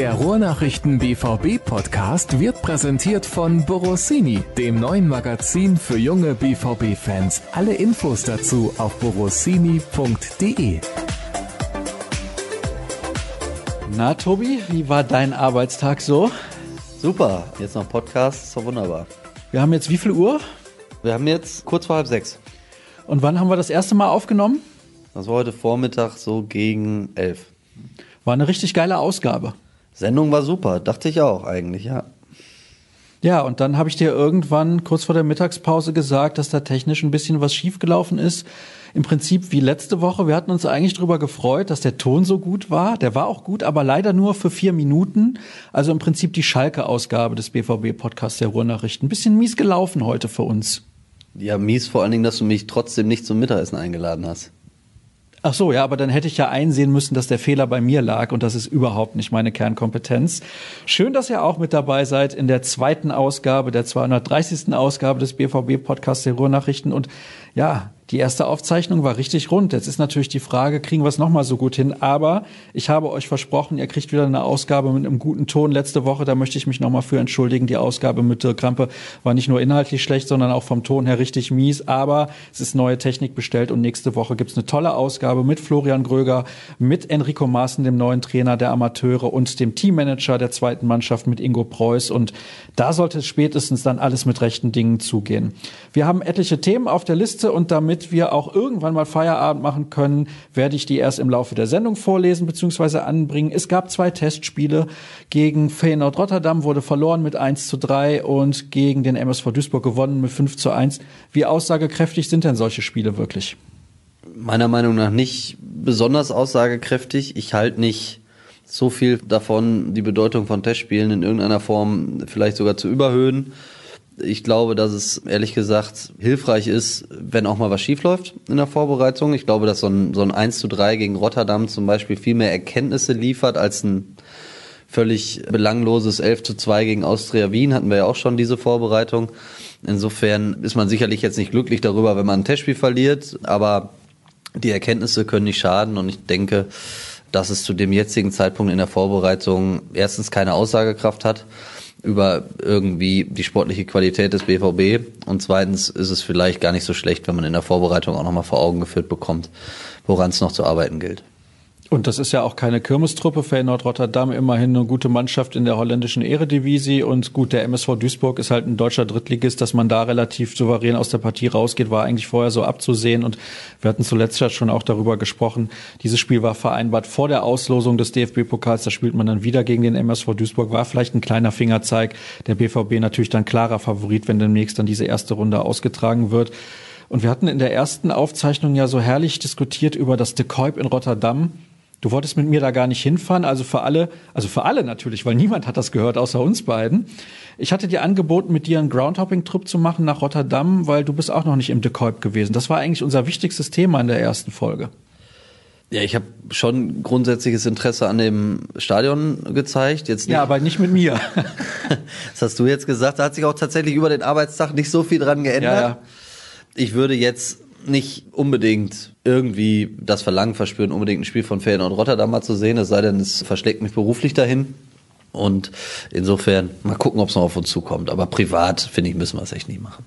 Der Ruhrnachrichten BVB Podcast wird präsentiert von Borossini, dem neuen Magazin für junge BVB Fans. Alle Infos dazu auf borossini.de. Na, Tobi, wie war dein Arbeitstag so? Super, jetzt noch Podcast, ist doch wunderbar. Wir haben jetzt wie viel Uhr? Wir haben jetzt kurz vor halb sechs. Und wann haben wir das erste Mal aufgenommen? Das war heute Vormittag so gegen elf. War eine richtig geile Ausgabe. Sendung war super, dachte ich auch eigentlich, ja. Ja, und dann habe ich dir irgendwann kurz vor der Mittagspause gesagt, dass da technisch ein bisschen was schiefgelaufen ist. Im Prinzip wie letzte Woche. Wir hatten uns eigentlich darüber gefreut, dass der Ton so gut war. Der war auch gut, aber leider nur für vier Minuten. Also im Prinzip die Schalke-Ausgabe des BVB-Podcasts der Ruhrnachrichten. Ein bisschen mies gelaufen heute für uns. Ja, mies vor allen Dingen, dass du mich trotzdem nicht zum Mittagessen eingeladen hast. Ach so, ja, aber dann hätte ich ja einsehen müssen, dass der Fehler bei mir lag und das ist überhaupt nicht meine Kernkompetenz. Schön, dass ihr auch mit dabei seid in der zweiten Ausgabe, der 230. Ausgabe des BVB Podcasts der Ruhrnachrichten und ja, die erste Aufzeichnung war richtig rund. Jetzt ist natürlich die Frage, kriegen wir es nochmal so gut hin? Aber ich habe euch versprochen, ihr kriegt wieder eine Ausgabe mit einem guten Ton. Letzte Woche, da möchte ich mich nochmal für entschuldigen. Die Ausgabe mit Dirk Krampe war nicht nur inhaltlich schlecht, sondern auch vom Ton her richtig mies. Aber es ist neue Technik bestellt und nächste Woche gibt's eine tolle Ausgabe mit Florian Gröger, mit Enrico Maaßen, dem neuen Trainer der Amateure und dem Teammanager der zweiten Mannschaft mit Ingo Preuß. Und da sollte es spätestens dann alles mit rechten Dingen zugehen. Wir haben etliche Themen auf der Liste und damit damit wir auch irgendwann mal Feierabend machen können, werde ich die erst im Laufe der Sendung vorlesen bzw. anbringen. Es gab zwei Testspiele. Gegen Feyenoord Rotterdam wurde verloren mit 1 zu 3 und gegen den MSV Duisburg gewonnen mit 5 zu 1. Wie aussagekräftig sind denn solche Spiele wirklich? Meiner Meinung nach nicht besonders aussagekräftig. Ich halte nicht so viel davon, die Bedeutung von Testspielen in irgendeiner Form vielleicht sogar zu überhöhen. Ich glaube, dass es ehrlich gesagt hilfreich ist, wenn auch mal was schiefläuft in der Vorbereitung. Ich glaube, dass so ein, so ein 1 zu 3 gegen Rotterdam zum Beispiel viel mehr Erkenntnisse liefert als ein völlig belangloses 11 zu 2 gegen Austria Wien. Hatten wir ja auch schon diese Vorbereitung. Insofern ist man sicherlich jetzt nicht glücklich darüber, wenn man ein Testspiel verliert, aber die Erkenntnisse können nicht schaden und ich denke, dass es zu dem jetzigen Zeitpunkt in der Vorbereitung erstens keine Aussagekraft hat über irgendwie die sportliche Qualität des BVB. Und zweitens ist es vielleicht gar nicht so schlecht, wenn man in der Vorbereitung auch nochmal vor Augen geführt bekommt, woran es noch zu arbeiten gilt. Und das ist ja auch keine Kirmestruppe. Feyenoord Rotterdam immerhin eine gute Mannschaft in der holländischen Eredivisie. Und gut, der MSV Duisburg ist halt ein deutscher Drittligist. Dass man da relativ souverän aus der Partie rausgeht, war eigentlich vorher so abzusehen. Und wir hatten zuletzt ja schon auch darüber gesprochen. Dieses Spiel war vereinbart vor der Auslosung des DFB-Pokals. Da spielt man dann wieder gegen den MSV Duisburg. War vielleicht ein kleiner Fingerzeig. Der BVB natürlich dann klarer Favorit, wenn demnächst dann diese erste Runde ausgetragen wird. Und wir hatten in der ersten Aufzeichnung ja so herrlich diskutiert über das De Kuip in Rotterdam Du wolltest mit mir da gar nicht hinfahren, also für alle, also für alle natürlich, weil niemand hat das gehört außer uns beiden. Ich hatte dir angeboten, mit dir einen Groundhopping-Trip zu machen nach Rotterdam, weil du bist auch noch nicht im De Kuip gewesen. Das war eigentlich unser wichtigstes Thema in der ersten Folge. Ja, ich habe schon grundsätzliches Interesse an dem Stadion gezeigt. Jetzt nicht. Ja, aber nicht mit mir. das hast du jetzt gesagt. Da hat sich auch tatsächlich über den Arbeitstag nicht so viel dran geändert. Ja, ja. Ich würde jetzt nicht unbedingt irgendwie das Verlangen verspüren, unbedingt ein Spiel von Feyenoord Rotterdam mal zu sehen, es sei denn, es verschlägt mich beruflich dahin. Und insofern mal gucken, ob es noch auf uns zukommt. Aber privat, finde ich, müssen wir es echt nicht machen.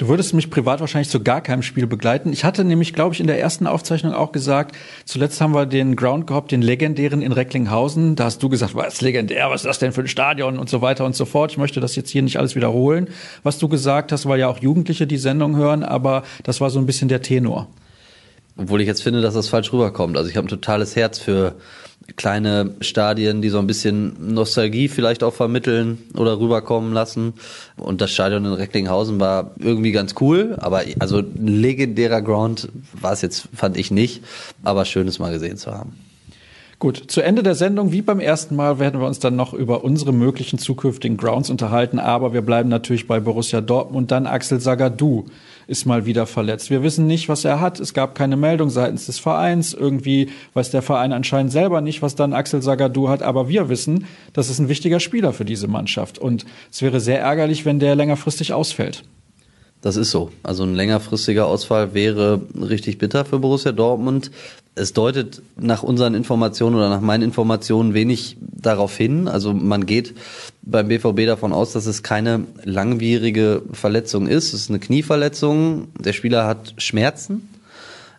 Du würdest mich privat wahrscheinlich zu gar keinem Spiel begleiten. Ich hatte nämlich, glaube ich, in der ersten Aufzeichnung auch gesagt, zuletzt haben wir den Ground gehabt, den legendären in Recklinghausen. Da hast du gesagt, was legendär, was ist das denn für ein Stadion und so weiter und so fort. Ich möchte das jetzt hier nicht alles wiederholen, was du gesagt hast, weil ja auch Jugendliche die Sendung hören, aber das war so ein bisschen der Tenor. Obwohl ich jetzt finde, dass das falsch rüberkommt. Also ich habe ein totales Herz für kleine Stadien, die so ein bisschen Nostalgie vielleicht auch vermitteln oder rüberkommen lassen. Und das Stadion in Recklinghausen war irgendwie ganz cool, aber also legendärer Ground war es jetzt, fand ich nicht, aber schön es mal gesehen zu haben. Gut, zu Ende der Sendung, wie beim ersten Mal, werden wir uns dann noch über unsere möglichen zukünftigen Grounds unterhalten, aber wir bleiben natürlich bei Borussia Dortmund. Dann Axel Sagadou ist mal wieder verletzt. Wir wissen nicht, was er hat. Es gab keine Meldung seitens des Vereins. Irgendwie weiß der Verein anscheinend selber nicht, was dann Axel Sagadou hat. Aber wir wissen, das ist ein wichtiger Spieler für diese Mannschaft. Und es wäre sehr ärgerlich, wenn der längerfristig ausfällt. Das ist so. Also ein längerfristiger Ausfall wäre richtig bitter für Borussia Dortmund. Es deutet nach unseren Informationen oder nach meinen Informationen wenig darauf hin. Also man geht beim BVB davon aus, dass es keine langwierige Verletzung ist. Es ist eine Knieverletzung. Der Spieler hat Schmerzen,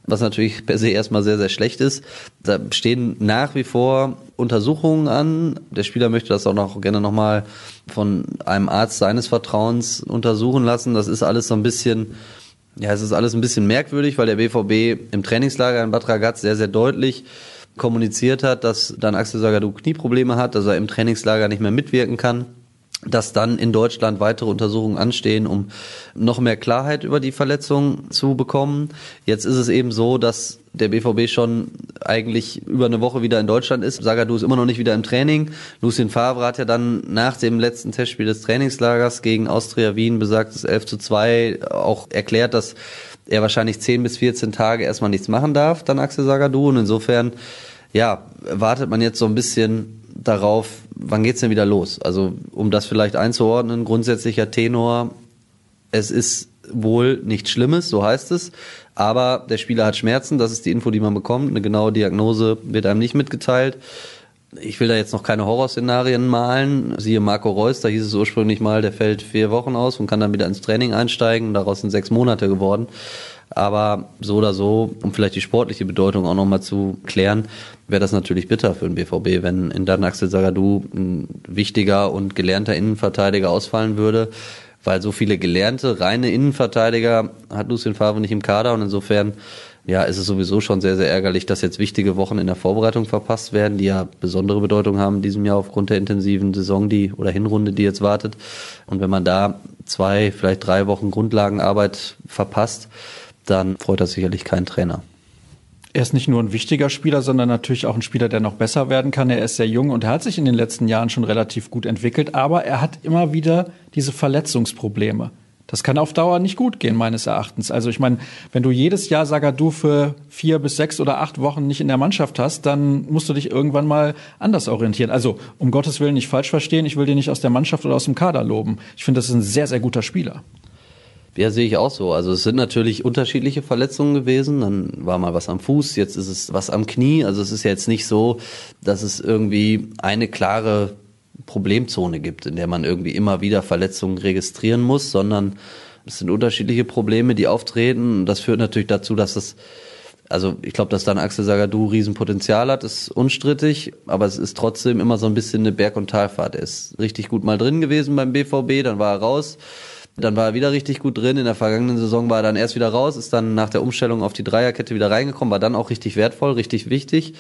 was natürlich per se erstmal sehr, sehr schlecht ist. Da stehen nach wie vor Untersuchungen an. Der Spieler möchte das auch noch gerne nochmal von einem Arzt seines Vertrauens untersuchen lassen. Das ist alles so ein bisschen ja, es ist alles ein bisschen merkwürdig, weil der BVB im Trainingslager in Bad Ragaz sehr, sehr deutlich kommuniziert hat, dass dann Axel Sagadou Knieprobleme hat, dass er im Trainingslager nicht mehr mitwirken kann dass dann in Deutschland weitere Untersuchungen anstehen, um noch mehr Klarheit über die Verletzung zu bekommen. Jetzt ist es eben so, dass der BVB schon eigentlich über eine Woche wieder in Deutschland ist. Sagadu ist immer noch nicht wieder im Training. Lucien Favre hat ja dann nach dem letzten Testspiel des Trainingslagers gegen Austria Wien besagtes 11 zu 2 auch erklärt, dass er wahrscheinlich 10 bis 14 Tage erstmal nichts machen darf, dann Axel Sagadu. Und insofern, ja, wartet man jetzt so ein bisschen darauf, wann geht's denn wieder los? Also, um das vielleicht einzuordnen, grundsätzlicher Tenor, es ist wohl nichts Schlimmes, so heißt es, aber der Spieler hat Schmerzen, das ist die Info, die man bekommt. Eine genaue Diagnose wird einem nicht mitgeteilt. Ich will da jetzt noch keine Horrorszenarien malen. Siehe Marco Reus, da hieß es ursprünglich mal, der fällt vier Wochen aus und kann dann wieder ins Training einsteigen. Daraus sind sechs Monate geworden. Aber so oder so, um vielleicht die sportliche Bedeutung auch nochmal zu klären, wäre das natürlich bitter für den BVB, wenn in dann Axel Sagadou ein wichtiger und gelernter Innenverteidiger ausfallen würde, weil so viele gelernte, reine Innenverteidiger hat Lucien Favre nicht im Kader und insofern ja, ist es sowieso schon sehr, sehr ärgerlich, dass jetzt wichtige Wochen in der Vorbereitung verpasst werden, die ja besondere Bedeutung haben in diesem Jahr aufgrund der intensiven Saison, die oder Hinrunde, die jetzt wartet. Und wenn man da zwei, vielleicht drei Wochen Grundlagenarbeit verpasst, dann freut das sicherlich keinen Trainer. Er ist nicht nur ein wichtiger Spieler, sondern natürlich auch ein Spieler, der noch besser werden kann. Er ist sehr jung und er hat sich in den letzten Jahren schon relativ gut entwickelt, aber er hat immer wieder diese Verletzungsprobleme. Das kann auf Dauer nicht gut gehen, meines Erachtens. Also ich meine, wenn du jedes Jahr Sagadu für vier bis sechs oder acht Wochen nicht in der Mannschaft hast, dann musst du dich irgendwann mal anders orientieren. Also um Gottes Willen nicht falsch verstehen, ich will dir nicht aus der Mannschaft oder aus dem Kader loben. Ich finde, das ist ein sehr, sehr guter Spieler. Ja, sehe ich auch so. Also es sind natürlich unterschiedliche Verletzungen gewesen. Dann war mal was am Fuß, jetzt ist es was am Knie. Also es ist jetzt nicht so, dass es irgendwie eine klare Problemzone gibt, in der man irgendwie immer wieder Verletzungen registrieren muss, sondern es sind unterschiedliche Probleme, die auftreten. Das führt natürlich dazu, dass es also ich glaube, dass dann Axel Sagadou Riesenpotenzial hat, ist unstrittig, aber es ist trotzdem immer so ein bisschen eine Berg- und Talfahrt. Er ist richtig gut mal drin gewesen beim BVB, dann war er raus, dann war er wieder richtig gut drin. In der vergangenen Saison war er dann erst wieder raus, ist dann nach der Umstellung auf die Dreierkette wieder reingekommen, war dann auch richtig wertvoll, richtig wichtig.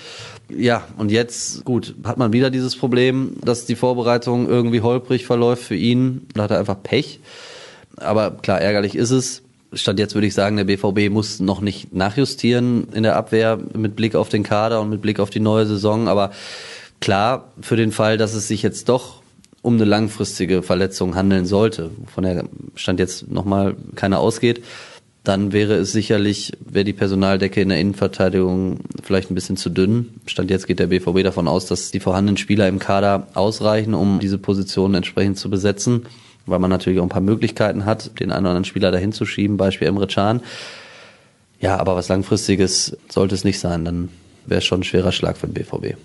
Ja, und jetzt, gut, hat man wieder dieses Problem, dass die Vorbereitung irgendwie holprig verläuft für ihn. Da hat er einfach Pech. Aber klar, ärgerlich ist es. Stand jetzt würde ich sagen, der BVB muss noch nicht nachjustieren in der Abwehr mit Blick auf den Kader und mit Blick auf die neue Saison. Aber klar, für den Fall, dass es sich jetzt doch um eine langfristige Verletzung handeln sollte, von der Stand jetzt nochmal keiner ausgeht, dann wäre es sicherlich, wäre die Personaldecke in der Innenverteidigung vielleicht ein bisschen zu dünn. Stand jetzt geht der BVB davon aus, dass die vorhandenen Spieler im Kader ausreichen, um diese Position entsprechend zu besetzen, weil man natürlich auch ein paar Möglichkeiten hat, den einen oder anderen Spieler dahin zu schieben, Beispiel Emre Can. Ja, aber was langfristiges sollte es nicht sein, dann wäre es schon ein schwerer Schlag für den BVB.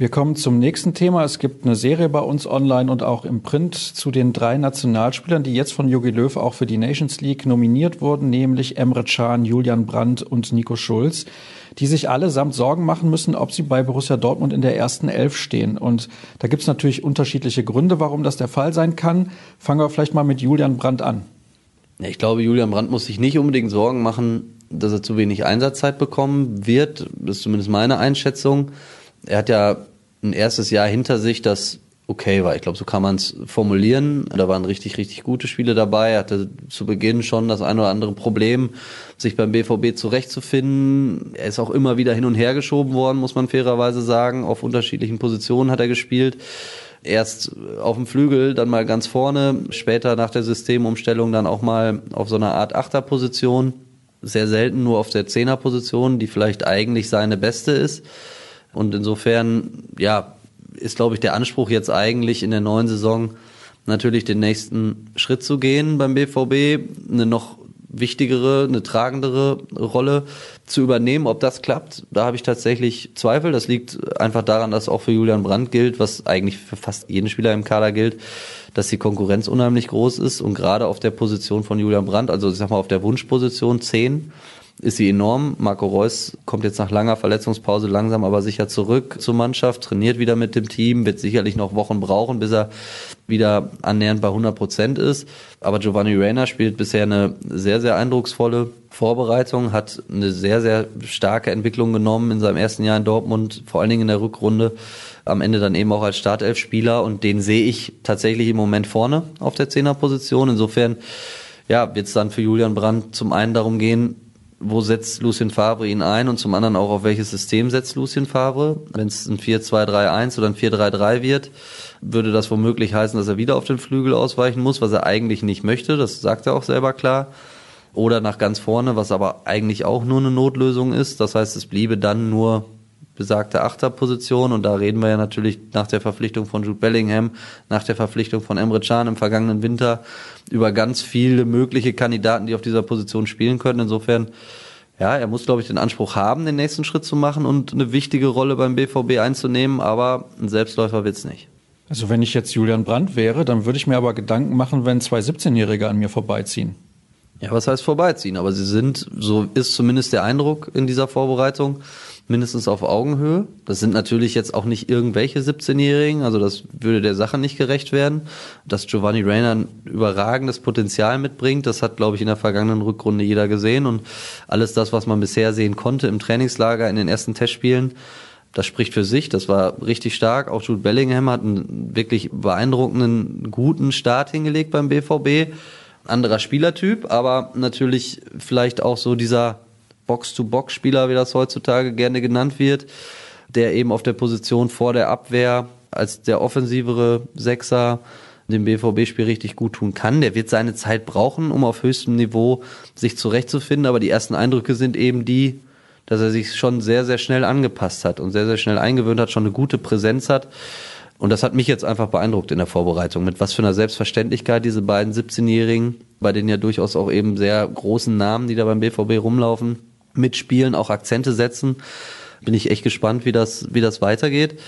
Wir kommen zum nächsten Thema. Es gibt eine Serie bei uns online und auch im Print zu den drei Nationalspielern, die jetzt von Jogi Löw auch für die Nations League nominiert wurden, nämlich Emre Can, Julian Brandt und Nico Schulz, die sich allesamt Sorgen machen müssen, ob sie bei Borussia Dortmund in der ersten Elf stehen. Und da gibt es natürlich unterschiedliche Gründe, warum das der Fall sein kann. Fangen wir vielleicht mal mit Julian Brandt an. Ich glaube, Julian Brandt muss sich nicht unbedingt Sorgen machen, dass er zu wenig Einsatzzeit bekommen wird. Das ist zumindest meine Einschätzung er hat ja ein erstes Jahr hinter sich, das okay war. Ich glaube, so kann man es formulieren. Da waren richtig, richtig gute Spiele dabei. Er hatte zu Beginn schon das ein oder andere Problem, sich beim BVB zurechtzufinden. Er ist auch immer wieder hin und her geschoben worden, muss man fairerweise sagen. Auf unterschiedlichen Positionen hat er gespielt. Erst auf dem Flügel, dann mal ganz vorne, später nach der Systemumstellung dann auch mal auf so einer Art Achterposition. Sehr selten nur auf der Zehnerposition, die vielleicht eigentlich seine beste ist. Und insofern, ja, ist, glaube ich, der Anspruch jetzt eigentlich in der neuen Saison natürlich den nächsten Schritt zu gehen beim BVB, eine noch wichtigere, eine tragendere Rolle zu übernehmen. Ob das klappt, da habe ich tatsächlich Zweifel. Das liegt einfach daran, dass auch für Julian Brandt gilt, was eigentlich für fast jeden Spieler im Kader gilt, dass die Konkurrenz unheimlich groß ist und gerade auf der Position von Julian Brandt, also ich sag mal auf der Wunschposition 10, ist sie enorm. Marco Reus kommt jetzt nach langer Verletzungspause langsam aber sicher zurück zur Mannschaft, trainiert wieder mit dem Team, wird sicherlich noch Wochen brauchen, bis er wieder annähernd bei 100 Prozent ist. Aber Giovanni Reina spielt bisher eine sehr, sehr eindrucksvolle Vorbereitung, hat eine sehr, sehr starke Entwicklung genommen in seinem ersten Jahr in Dortmund, vor allen Dingen in der Rückrunde, am Ende dann eben auch als Startelf-Spieler und den sehe ich tatsächlich im Moment vorne auf der Zehnerposition. Insofern ja, wird es dann für Julian Brandt zum einen darum gehen, wo setzt Lucien Favre ihn ein und zum anderen auch auf welches System setzt Lucien Favre. Wenn es ein 4-2-3-1 oder ein 4-3-3 wird, würde das womöglich heißen, dass er wieder auf den Flügel ausweichen muss, was er eigentlich nicht möchte. Das sagt er auch selber klar. Oder nach ganz vorne, was aber eigentlich auch nur eine Notlösung ist. Das heißt, es bliebe dann nur besagte Achterposition und da reden wir ja natürlich nach der Verpflichtung von Jude Bellingham, nach der Verpflichtung von Emre Can im vergangenen Winter über ganz viele mögliche Kandidaten, die auf dieser Position spielen können. Insofern, ja, er muss, glaube ich, den Anspruch haben, den nächsten Schritt zu machen und eine wichtige Rolle beim BVB einzunehmen, aber ein Selbstläufer wird's nicht. Also wenn ich jetzt Julian Brandt wäre, dann würde ich mir aber Gedanken machen, wenn zwei 17-Jährige an mir vorbeiziehen. Ja, was heißt vorbeiziehen? Aber sie sind, so ist zumindest der Eindruck in dieser Vorbereitung, mindestens auf Augenhöhe. Das sind natürlich jetzt auch nicht irgendwelche 17-Jährigen, also das würde der Sache nicht gerecht werden. Dass Giovanni Reyna ein überragendes Potenzial mitbringt, das hat, glaube ich, in der vergangenen Rückrunde jeder gesehen und alles das, was man bisher sehen konnte im Trainingslager in den ersten Testspielen, das spricht für sich, das war richtig stark. Auch Jude Bellingham hat einen wirklich beeindruckenden, guten Start hingelegt beim BVB. Anderer Spielertyp, aber natürlich vielleicht auch so dieser Box-to-Box-Spieler, wie das heutzutage gerne genannt wird, der eben auf der Position vor der Abwehr als der offensivere Sechser dem BVB-Spiel richtig gut tun kann. Der wird seine Zeit brauchen, um auf höchstem Niveau sich zurechtzufinden, aber die ersten Eindrücke sind eben die, dass er sich schon sehr, sehr schnell angepasst hat und sehr, sehr schnell eingewöhnt hat, schon eine gute Präsenz hat. Und das hat mich jetzt einfach beeindruckt in der Vorbereitung, mit was für einer Selbstverständlichkeit diese beiden 17-Jährigen, bei denen ja durchaus auch eben sehr großen Namen, die da beim BVB rumlaufen, mitspielen, auch Akzente setzen. Bin ich echt gespannt, wie das, wie das weitergeht.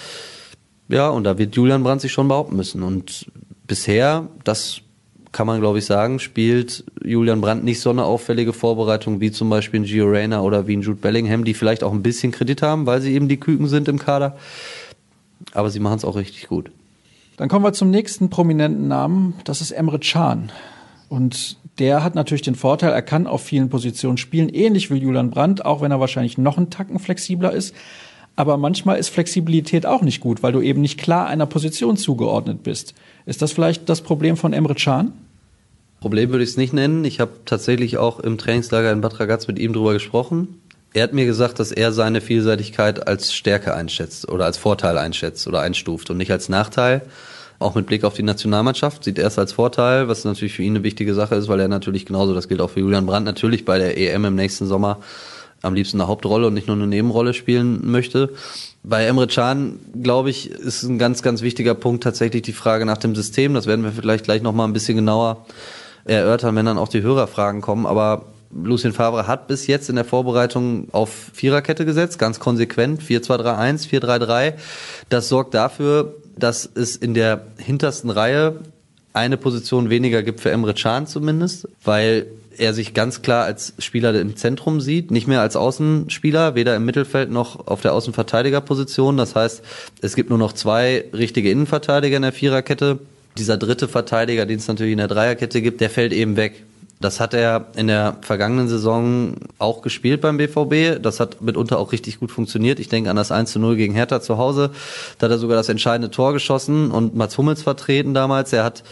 Ja, und da wird Julian Brandt sich schon behaupten müssen. Und bisher, das kann man glaube ich sagen, spielt Julian Brandt nicht so eine auffällige Vorbereitung wie zum Beispiel ein Gio Reyna oder wie ein Jude Bellingham, die vielleicht auch ein bisschen Kredit haben, weil sie eben die Küken sind im Kader. Aber sie machen es auch richtig gut. Dann kommen wir zum nächsten prominenten Namen. Das ist Emre Can. Und der hat natürlich den Vorteil, er kann auf vielen Positionen spielen, ähnlich wie Julian Brandt, auch wenn er wahrscheinlich noch einen Tacken flexibler ist. Aber manchmal ist Flexibilität auch nicht gut, weil du eben nicht klar einer Position zugeordnet bist. Ist das vielleicht das Problem von Emre Can? Problem würde ich es nicht nennen. Ich habe tatsächlich auch im Trainingslager in Bad Ragaz mit ihm drüber gesprochen. Er hat mir gesagt, dass er seine Vielseitigkeit als Stärke einschätzt oder als Vorteil einschätzt oder einstuft und nicht als Nachteil. Auch mit Blick auf die Nationalmannschaft sieht er es als Vorteil, was natürlich für ihn eine wichtige Sache ist, weil er natürlich genauso, das gilt auch für Julian Brandt, natürlich bei der EM im nächsten Sommer am liebsten eine Hauptrolle und nicht nur eine Nebenrolle spielen möchte. Bei Emre Can, glaube ich, ist ein ganz, ganz wichtiger Punkt tatsächlich die Frage nach dem System. Das werden wir vielleicht gleich nochmal ein bisschen genauer erörtern, wenn dann auch die Hörerfragen kommen. Aber Lucien Favre hat bis jetzt in der Vorbereitung auf Viererkette gesetzt, ganz konsequent, 4-2-3-1, 4-3-3. Das sorgt dafür, dass es in der hintersten Reihe eine Position weniger gibt für Emre Can zumindest, weil er sich ganz klar als Spieler im Zentrum sieht, nicht mehr als Außenspieler, weder im Mittelfeld noch auf der Außenverteidigerposition. Das heißt, es gibt nur noch zwei richtige Innenverteidiger in der Viererkette. Dieser dritte Verteidiger, den es natürlich in der Dreierkette gibt, der fällt eben weg. Das hat er in der vergangenen Saison auch gespielt beim BVB. Das hat mitunter auch richtig gut funktioniert. Ich denke an das 1 zu 0 gegen Hertha zu Hause. Da hat er sogar das entscheidende Tor geschossen und Mats Hummels vertreten damals. Er hat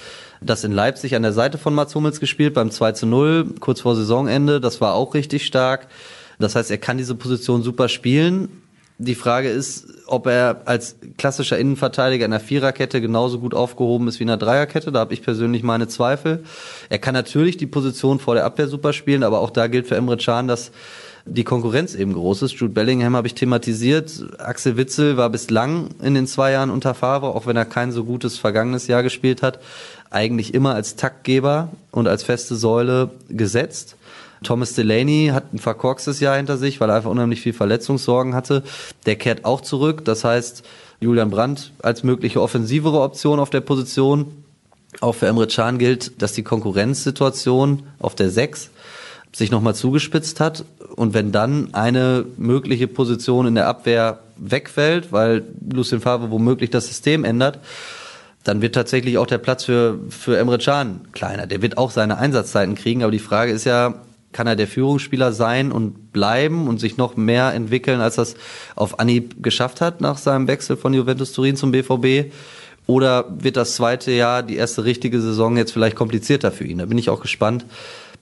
das in Leipzig an der Seite von Mats Hummels gespielt beim 2 zu 0, kurz vor Saisonende. Das war auch richtig stark. Das heißt, er kann diese Position super spielen. Die Frage ist, ob er als klassischer Innenverteidiger in der Viererkette genauso gut aufgehoben ist wie in der Dreierkette. Da habe ich persönlich meine Zweifel. Er kann natürlich die Position vor der Abwehr super spielen, aber auch da gilt für Emre Can, dass die Konkurrenz eben groß ist. Jude Bellingham habe ich thematisiert. Axel Witzel war bislang in den zwei Jahren unter Favre, auch wenn er kein so gutes vergangenes Jahr gespielt hat, eigentlich immer als Taktgeber und als feste Säule gesetzt. Thomas Delaney hat ein verkorkstes Jahr hinter sich, weil er einfach unheimlich viel Verletzungssorgen hatte. Der kehrt auch zurück. Das heißt, Julian Brandt als mögliche offensivere Option auf der Position. Auch für Emre Can gilt, dass die Konkurrenzsituation auf der 6 sich nochmal zugespitzt hat. Und wenn dann eine mögliche Position in der Abwehr wegfällt, weil Lucien Favre womöglich das System ändert, dann wird tatsächlich auch der Platz für, für Emre Can kleiner. Der wird auch seine Einsatzzeiten kriegen, aber die Frage ist ja, kann er der Führungsspieler sein und bleiben und sich noch mehr entwickeln, als das auf Anhieb geschafft hat nach seinem Wechsel von Juventus Turin zum BVB? Oder wird das zweite Jahr, die erste richtige Saison jetzt vielleicht komplizierter für ihn? Da bin ich auch gespannt,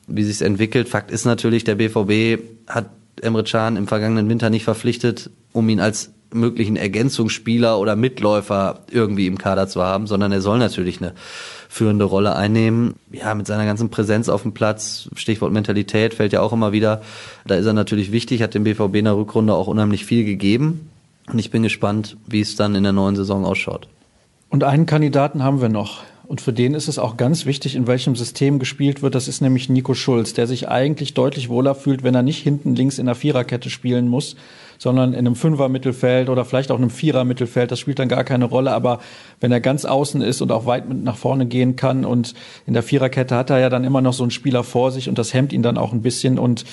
wie sich entwickelt. Fakt ist natürlich, der BVB hat Emre Can im vergangenen Winter nicht verpflichtet, um ihn als möglichen Ergänzungsspieler oder Mitläufer irgendwie im Kader zu haben, sondern er soll natürlich eine führende Rolle einnehmen. Ja, mit seiner ganzen Präsenz auf dem Platz, Stichwort Mentalität fällt ja auch immer wieder. Da ist er natürlich wichtig, hat dem BVB in der Rückrunde auch unheimlich viel gegeben. Und ich bin gespannt, wie es dann in der neuen Saison ausschaut. Und einen Kandidaten haben wir noch. Und für den ist es auch ganz wichtig, in welchem System gespielt wird. Das ist nämlich Nico Schulz, der sich eigentlich deutlich wohler fühlt, wenn er nicht hinten links in der Viererkette spielen muss, sondern in einem Fünfer-Mittelfeld oder vielleicht auch einem Vierer-Mittelfeld. Das spielt dann gar keine Rolle. Aber wenn er ganz außen ist und auch weit mit nach vorne gehen kann und in der Viererkette hat er ja dann immer noch so einen Spieler vor sich und das hemmt ihn dann auch ein bisschen. Und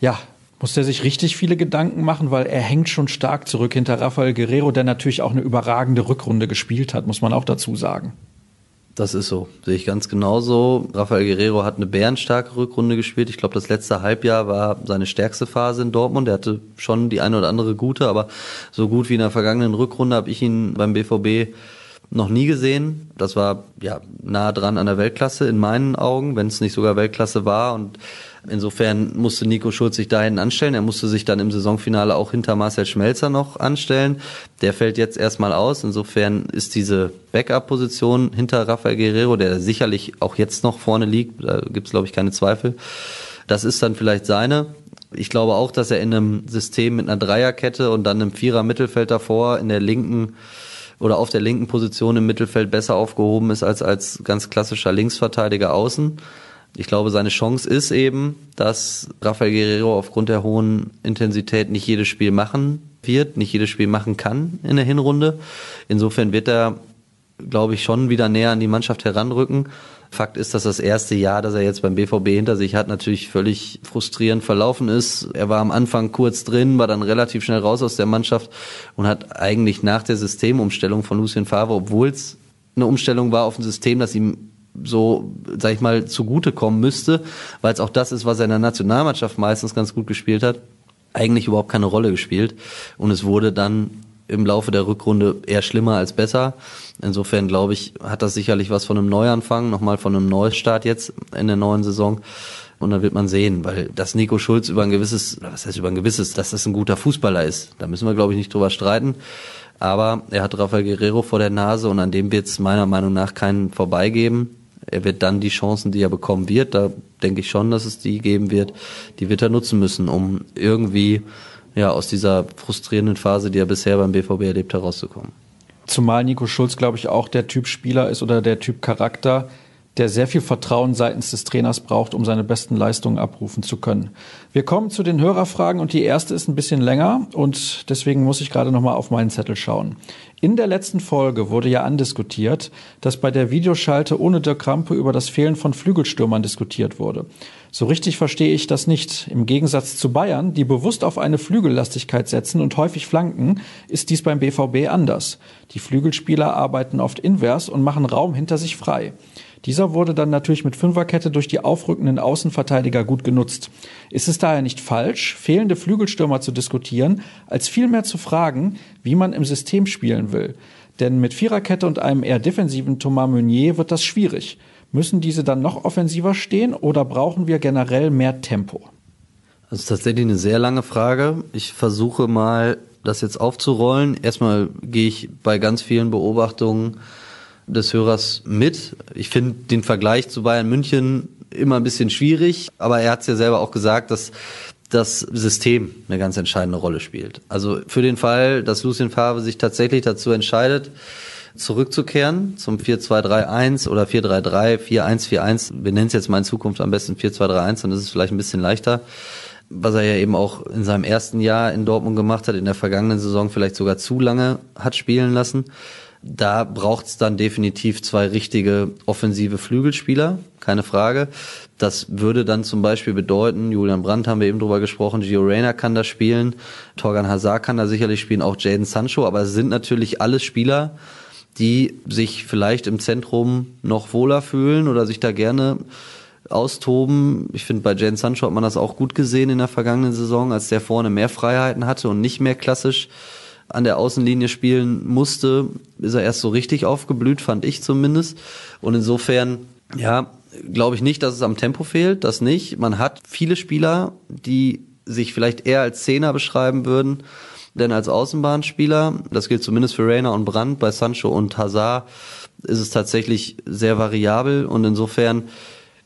ja, muss er sich richtig viele Gedanken machen, weil er hängt schon stark zurück hinter Rafael Guerrero, der natürlich auch eine überragende Rückrunde gespielt hat, muss man auch dazu sagen. Das ist so, sehe ich ganz genauso. Rafael Guerrero hat eine bärenstarke Rückrunde gespielt. Ich glaube, das letzte Halbjahr war seine stärkste Phase in Dortmund. Er hatte schon die eine oder andere gute, aber so gut wie in der vergangenen Rückrunde habe ich ihn beim BVB noch nie gesehen. Das war ja nah dran an der Weltklasse in meinen Augen, wenn es nicht sogar Weltklasse war und Insofern musste Nico Schulz sich dahin anstellen. Er musste sich dann im Saisonfinale auch hinter Marcel Schmelzer noch anstellen. Der fällt jetzt erstmal aus. Insofern ist diese Backup-Position hinter Rafael Guerrero, der sicherlich auch jetzt noch vorne liegt, da gibt es, glaube ich, keine Zweifel. Das ist dann vielleicht seine. Ich glaube auch, dass er in einem System mit einer Dreierkette und dann einem Vierer-Mittelfeld davor in der linken oder auf der linken Position im Mittelfeld besser aufgehoben ist als als ganz klassischer Linksverteidiger außen. Ich glaube, seine Chance ist eben, dass Rafael Guerrero aufgrund der hohen Intensität nicht jedes Spiel machen wird, nicht jedes Spiel machen kann in der Hinrunde. Insofern wird er, glaube ich, schon wieder näher an die Mannschaft heranrücken. Fakt ist, dass das erste Jahr, das er jetzt beim BVB hinter sich hat, natürlich völlig frustrierend verlaufen ist. Er war am Anfang kurz drin, war dann relativ schnell raus aus der Mannschaft und hat eigentlich nach der Systemumstellung von Lucien Favre, obwohl es eine Umstellung war auf ein System, das ihm so, sag ich mal, zugutekommen müsste, weil es auch das ist, was er in der Nationalmannschaft meistens ganz gut gespielt hat, eigentlich überhaupt keine Rolle gespielt. Und es wurde dann im Laufe der Rückrunde eher schlimmer als besser. Insofern glaube ich, hat das sicherlich was von einem Neuanfang, nochmal von einem Neustart jetzt in der neuen Saison. Und dann wird man sehen, weil dass Nico Schulz über ein gewisses, was heißt über ein gewisses, dass das ein guter Fußballer ist, da müssen wir glaube ich nicht drüber streiten. Aber er hat Rafael Guerrero vor der Nase und an dem wird es meiner Meinung nach keinen vorbeigeben er wird dann die Chancen, die er bekommen wird, da denke ich schon, dass es die geben wird, die wird er nutzen müssen, um irgendwie ja aus dieser frustrierenden Phase, die er bisher beim BVB erlebt, herauszukommen. Zumal Nico Schulz, glaube ich, auch der Typ Spieler ist oder der Typ Charakter, der sehr viel Vertrauen seitens des Trainers braucht, um seine besten Leistungen abrufen zu können. Wir kommen zu den Hörerfragen und die erste ist ein bisschen länger und deswegen muss ich gerade noch mal auf meinen Zettel schauen. In der letzten Folge wurde ja andiskutiert, dass bei der Videoschalte ohne Dirk Krampe über das Fehlen von Flügelstürmern diskutiert wurde. So richtig verstehe ich das nicht. Im Gegensatz zu Bayern, die bewusst auf eine Flügellastigkeit setzen und häufig flanken, ist dies beim BVB anders. Die Flügelspieler arbeiten oft invers und machen Raum hinter sich frei. Dieser wurde dann natürlich mit Fünferkette durch die aufrückenden Außenverteidiger gut genutzt. Ist es daher nicht falsch, fehlende Flügelstürmer zu diskutieren, als vielmehr zu fragen, wie man im System spielen will? Denn mit Viererkette und einem eher defensiven Thomas Meunier wird das schwierig. Müssen diese dann noch offensiver stehen oder brauchen wir generell mehr Tempo? Das ist tatsächlich eine sehr lange Frage. Ich versuche mal, das jetzt aufzurollen. Erstmal gehe ich bei ganz vielen Beobachtungen des Hörers mit. Ich finde den Vergleich zu Bayern München immer ein bisschen schwierig, aber er hat es ja selber auch gesagt, dass das System eine ganz entscheidende Rolle spielt. Also für den Fall, dass Lucien Favre sich tatsächlich dazu entscheidet, zurückzukehren zum 4-2-3-1 oder 4-3-3, 4-1-4-1. Wir nennen es jetzt mal in Zukunft am besten 4-2-3-1, dann ist es vielleicht ein bisschen leichter. Was er ja eben auch in seinem ersten Jahr in Dortmund gemacht hat, in der vergangenen Saison vielleicht sogar zu lange hat spielen lassen. Da braucht es dann definitiv zwei richtige offensive Flügelspieler, keine Frage. Das würde dann zum Beispiel bedeuten, Julian Brandt haben wir eben drüber gesprochen, Gio Reyna kann da spielen, Torgan Hazard kann da sicherlich spielen, auch Jaden Sancho, aber es sind natürlich alles Spieler, die sich vielleicht im Zentrum noch wohler fühlen oder sich da gerne austoben. Ich finde, bei Jaden Sancho hat man das auch gut gesehen in der vergangenen Saison, als der vorne mehr Freiheiten hatte und nicht mehr klassisch an der Außenlinie spielen musste, ist er erst so richtig aufgeblüht, fand ich zumindest. Und insofern, ja, glaube ich nicht, dass es am Tempo fehlt, das nicht. Man hat viele Spieler, die sich vielleicht eher als Zehner beschreiben würden, denn als Außenbahnspieler. Das gilt zumindest für Rainer und Brandt. Bei Sancho und Hazard ist es tatsächlich sehr variabel und insofern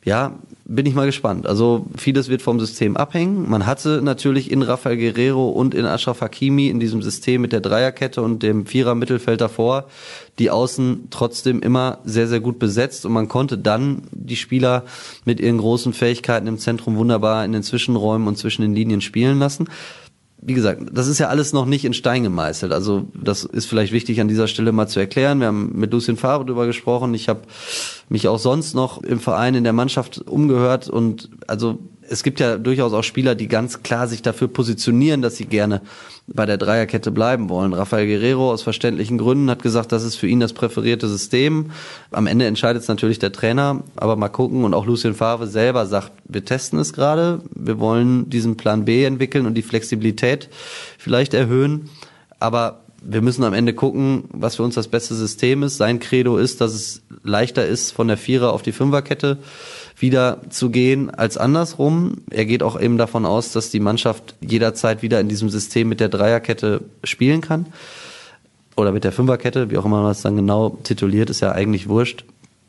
ja, bin ich mal gespannt. Also vieles wird vom System abhängen. Man hatte natürlich in Rafael Guerrero und in Ashraf Hakimi in diesem System mit der Dreierkette und dem Vierer Mittelfeld davor die Außen trotzdem immer sehr, sehr gut besetzt und man konnte dann die Spieler mit ihren großen Fähigkeiten im Zentrum wunderbar in den Zwischenräumen und zwischen den Linien spielen lassen wie gesagt, das ist ja alles noch nicht in Stein gemeißelt. Also das ist vielleicht wichtig an dieser Stelle mal zu erklären. Wir haben mit Lucien Favre drüber gesprochen. Ich habe mich auch sonst noch im Verein, in der Mannschaft umgehört und also es gibt ja durchaus auch Spieler, die ganz klar sich dafür positionieren, dass sie gerne bei der Dreierkette bleiben wollen. Rafael Guerrero aus verständlichen Gründen hat gesagt, das ist für ihn das präferierte System. Am Ende entscheidet es natürlich der Trainer, aber mal gucken. Und auch Lucien Favre selber sagt, wir testen es gerade, wir wollen diesen Plan B entwickeln und die Flexibilität vielleicht erhöhen. Aber wir müssen am Ende gucken, was für uns das beste System ist. Sein Credo ist, dass es leichter ist, von der Vierer auf die Fünferkette wieder zu gehen als andersrum. Er geht auch eben davon aus, dass die Mannschaft jederzeit wieder in diesem System mit der Dreierkette spielen kann. Oder mit der Fünferkette, wie auch immer man das dann genau tituliert, ist ja eigentlich wurscht.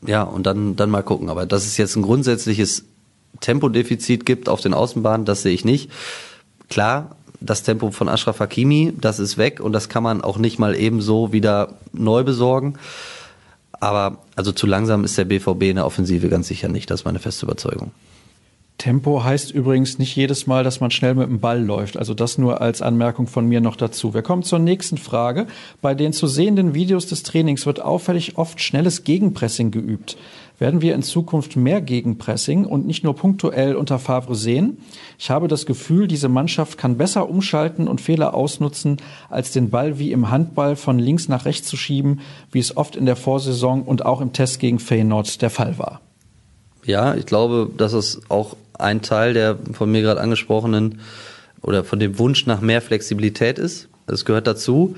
Ja, und dann, dann mal gucken. Aber dass es jetzt ein grundsätzliches Tempodefizit gibt auf den Außenbahnen, das sehe ich nicht. Klar, das Tempo von Ashraf Hakimi, das ist weg und das kann man auch nicht mal ebenso wieder neu besorgen. Aber also zu langsam ist der BVB in der Offensive ganz sicher nicht. Das ist meine feste Überzeugung. Tempo heißt übrigens nicht jedes Mal, dass man schnell mit dem Ball läuft. Also das nur als Anmerkung von mir noch dazu. Wir kommen zur nächsten Frage. Bei den zu sehenden Videos des Trainings wird auffällig oft schnelles Gegenpressing geübt. Werden wir in Zukunft mehr Gegenpressing und nicht nur punktuell unter Favre sehen? Ich habe das Gefühl, diese Mannschaft kann besser umschalten und Fehler ausnutzen, als den Ball wie im Handball von links nach rechts zu schieben, wie es oft in der Vorsaison und auch im Test gegen Feyenoord der Fall war. Ja, ich glaube, dass es auch ein Teil der von mir gerade angesprochenen oder von dem Wunsch nach mehr Flexibilität ist. Das gehört dazu.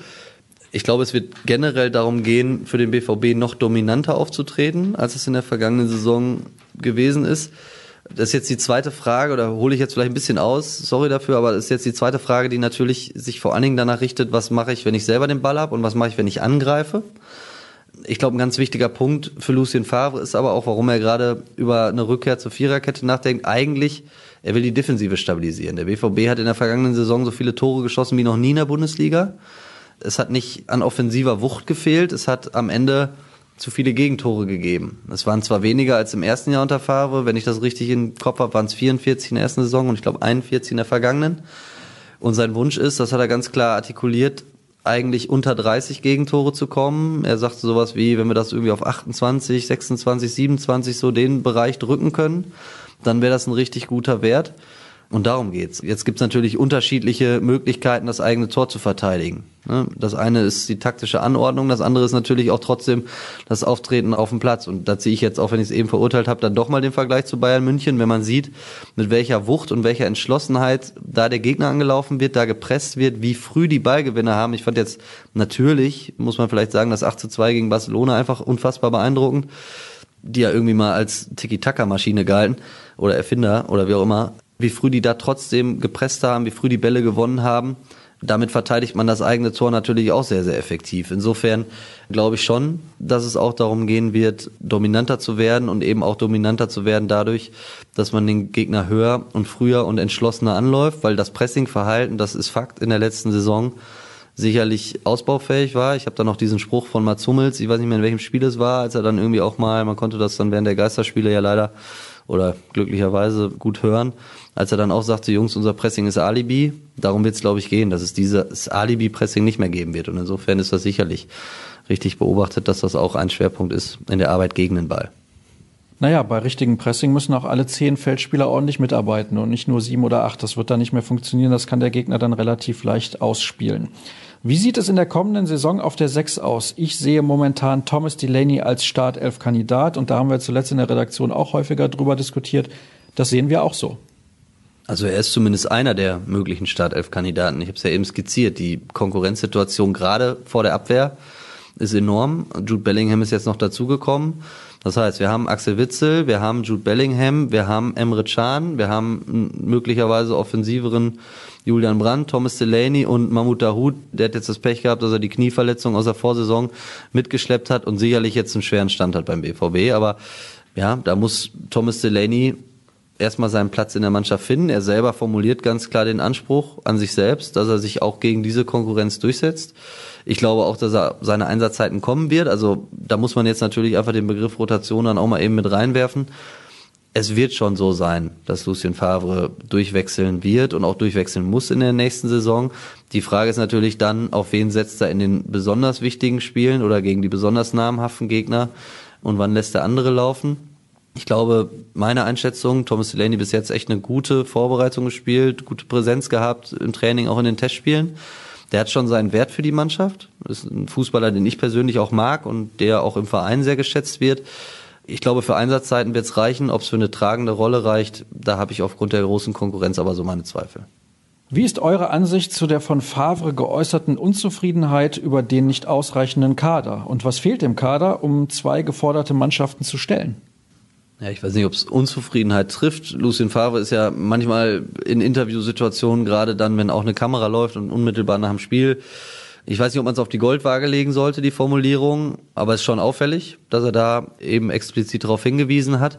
Ich glaube, es wird generell darum gehen, für den BVB noch dominanter aufzutreten, als es in der vergangenen Saison gewesen ist. Das ist jetzt die zweite Frage, oder hole ich jetzt vielleicht ein bisschen aus, sorry dafür, aber das ist jetzt die zweite Frage, die natürlich sich vor allen Dingen danach richtet, was mache ich, wenn ich selber den Ball habe und was mache ich, wenn ich angreife. Ich glaube, ein ganz wichtiger Punkt für Lucien Favre ist aber auch, warum er gerade über eine Rückkehr zur Viererkette nachdenkt. Eigentlich, er will die Defensive stabilisieren. Der BVB hat in der vergangenen Saison so viele Tore geschossen wie noch nie in der Bundesliga es hat nicht an offensiver Wucht gefehlt, es hat am Ende zu viele Gegentore gegeben. Es waren zwar weniger als im ersten Jahr unter Favre, wenn ich das richtig im Kopf habe, waren es 44 in der ersten Saison und ich glaube 41 in der vergangenen. Und sein Wunsch ist, das hat er ganz klar artikuliert, eigentlich unter 30 Gegentore zu kommen. Er sagte sowas wie, wenn wir das irgendwie auf 28, 26, 27 so den Bereich drücken können, dann wäre das ein richtig guter Wert. Und darum geht's. Jetzt gibt's natürlich unterschiedliche Möglichkeiten, das eigene Tor zu verteidigen. Ne? Das eine ist die taktische Anordnung, das andere ist natürlich auch trotzdem das Auftreten auf dem Platz. Und da ziehe ich jetzt, auch wenn ich es eben verurteilt habe, dann doch mal den Vergleich zu Bayern München, wenn man sieht, mit welcher Wucht und welcher Entschlossenheit da der Gegner angelaufen wird, da gepresst wird, wie früh die Ballgewinner haben. Ich fand jetzt natürlich, muss man vielleicht sagen, das 8 zu 2 gegen Barcelona einfach unfassbar beeindruckend die ja irgendwie mal als Tiki-Taka-Maschine galten oder Erfinder oder wie auch immer wie früh die da trotzdem gepresst haben, wie früh die Bälle gewonnen haben. Damit verteidigt man das eigene Tor natürlich auch sehr, sehr effektiv. Insofern glaube ich schon, dass es auch darum gehen wird, dominanter zu werden und eben auch dominanter zu werden dadurch, dass man den Gegner höher und früher und entschlossener anläuft, weil das Pressingverhalten, das ist Fakt in der letzten Saison, sicherlich ausbaufähig war. Ich habe da noch diesen Spruch von Mats Hummels, ich weiß nicht mehr in welchem Spiel es war, als er dann irgendwie auch mal, man konnte das dann während der Geisterspiele ja leider oder glücklicherweise gut hören, als er dann auch sagte, Jungs, unser Pressing ist Alibi. Darum wird es, glaube ich, gehen, dass es dieses Alibi-Pressing nicht mehr geben wird. Und insofern ist das sicherlich richtig beobachtet, dass das auch ein Schwerpunkt ist in der Arbeit gegen den Ball. Naja, bei richtigem Pressing müssen auch alle zehn Feldspieler ordentlich mitarbeiten und nicht nur sieben oder acht. Das wird dann nicht mehr funktionieren. Das kann der Gegner dann relativ leicht ausspielen. Wie sieht es in der kommenden Saison auf der Sechs aus? Ich sehe momentan Thomas Delaney als Startelf-Kandidat und da haben wir zuletzt in der Redaktion auch häufiger drüber diskutiert. Das sehen wir auch so. Also er ist zumindest einer der möglichen Startelf-Kandidaten. Ich habe es ja eben skizziert. Die Konkurrenzsituation gerade vor der Abwehr ist enorm. Jude Bellingham ist jetzt noch dazugekommen. Das heißt, wir haben Axel Witzel, wir haben Jude Bellingham, wir haben Emre Can, wir haben möglicherweise offensiveren Julian Brandt, Thomas Delaney und Mahmoud Dahoud. Der hat jetzt das Pech gehabt, dass er die Knieverletzung aus der Vorsaison mitgeschleppt hat und sicherlich jetzt einen schweren Stand hat beim BVB. Aber ja, da muss Thomas Delaney erstmal seinen Platz in der Mannschaft finden. Er selber formuliert ganz klar den Anspruch an sich selbst, dass er sich auch gegen diese Konkurrenz durchsetzt. Ich glaube auch, dass er seine Einsatzzeiten kommen wird. Also da muss man jetzt natürlich einfach den Begriff Rotation dann auch mal eben mit reinwerfen. Es wird schon so sein, dass Lucien Favre durchwechseln wird und auch durchwechseln muss in der nächsten Saison. Die Frage ist natürlich dann, auf wen setzt er in den besonders wichtigen Spielen oder gegen die besonders namhaften Gegner und wann lässt er andere laufen. Ich glaube, meine Einschätzung, Thomas Delaney bis jetzt echt eine gute Vorbereitung gespielt, gute Präsenz gehabt im Training, auch in den Testspielen. Der hat schon seinen Wert für die Mannschaft. Ist ein Fußballer, den ich persönlich auch mag und der auch im Verein sehr geschätzt wird. Ich glaube, für Einsatzzeiten wird es reichen. Ob es für eine tragende Rolle reicht, da habe ich aufgrund der großen Konkurrenz aber so meine Zweifel. Wie ist eure Ansicht zu der von Favre geäußerten Unzufriedenheit über den nicht ausreichenden Kader? Und was fehlt dem Kader, um zwei geforderte Mannschaften zu stellen? ja, ich weiß nicht, ob es Unzufriedenheit trifft. Lucien Favre ist ja manchmal in Interviewsituationen, gerade dann, wenn auch eine Kamera läuft und unmittelbar nach dem Spiel. Ich weiß nicht, ob man es auf die Goldwaage legen sollte, die Formulierung, aber es ist schon auffällig, dass er da eben explizit darauf hingewiesen hat.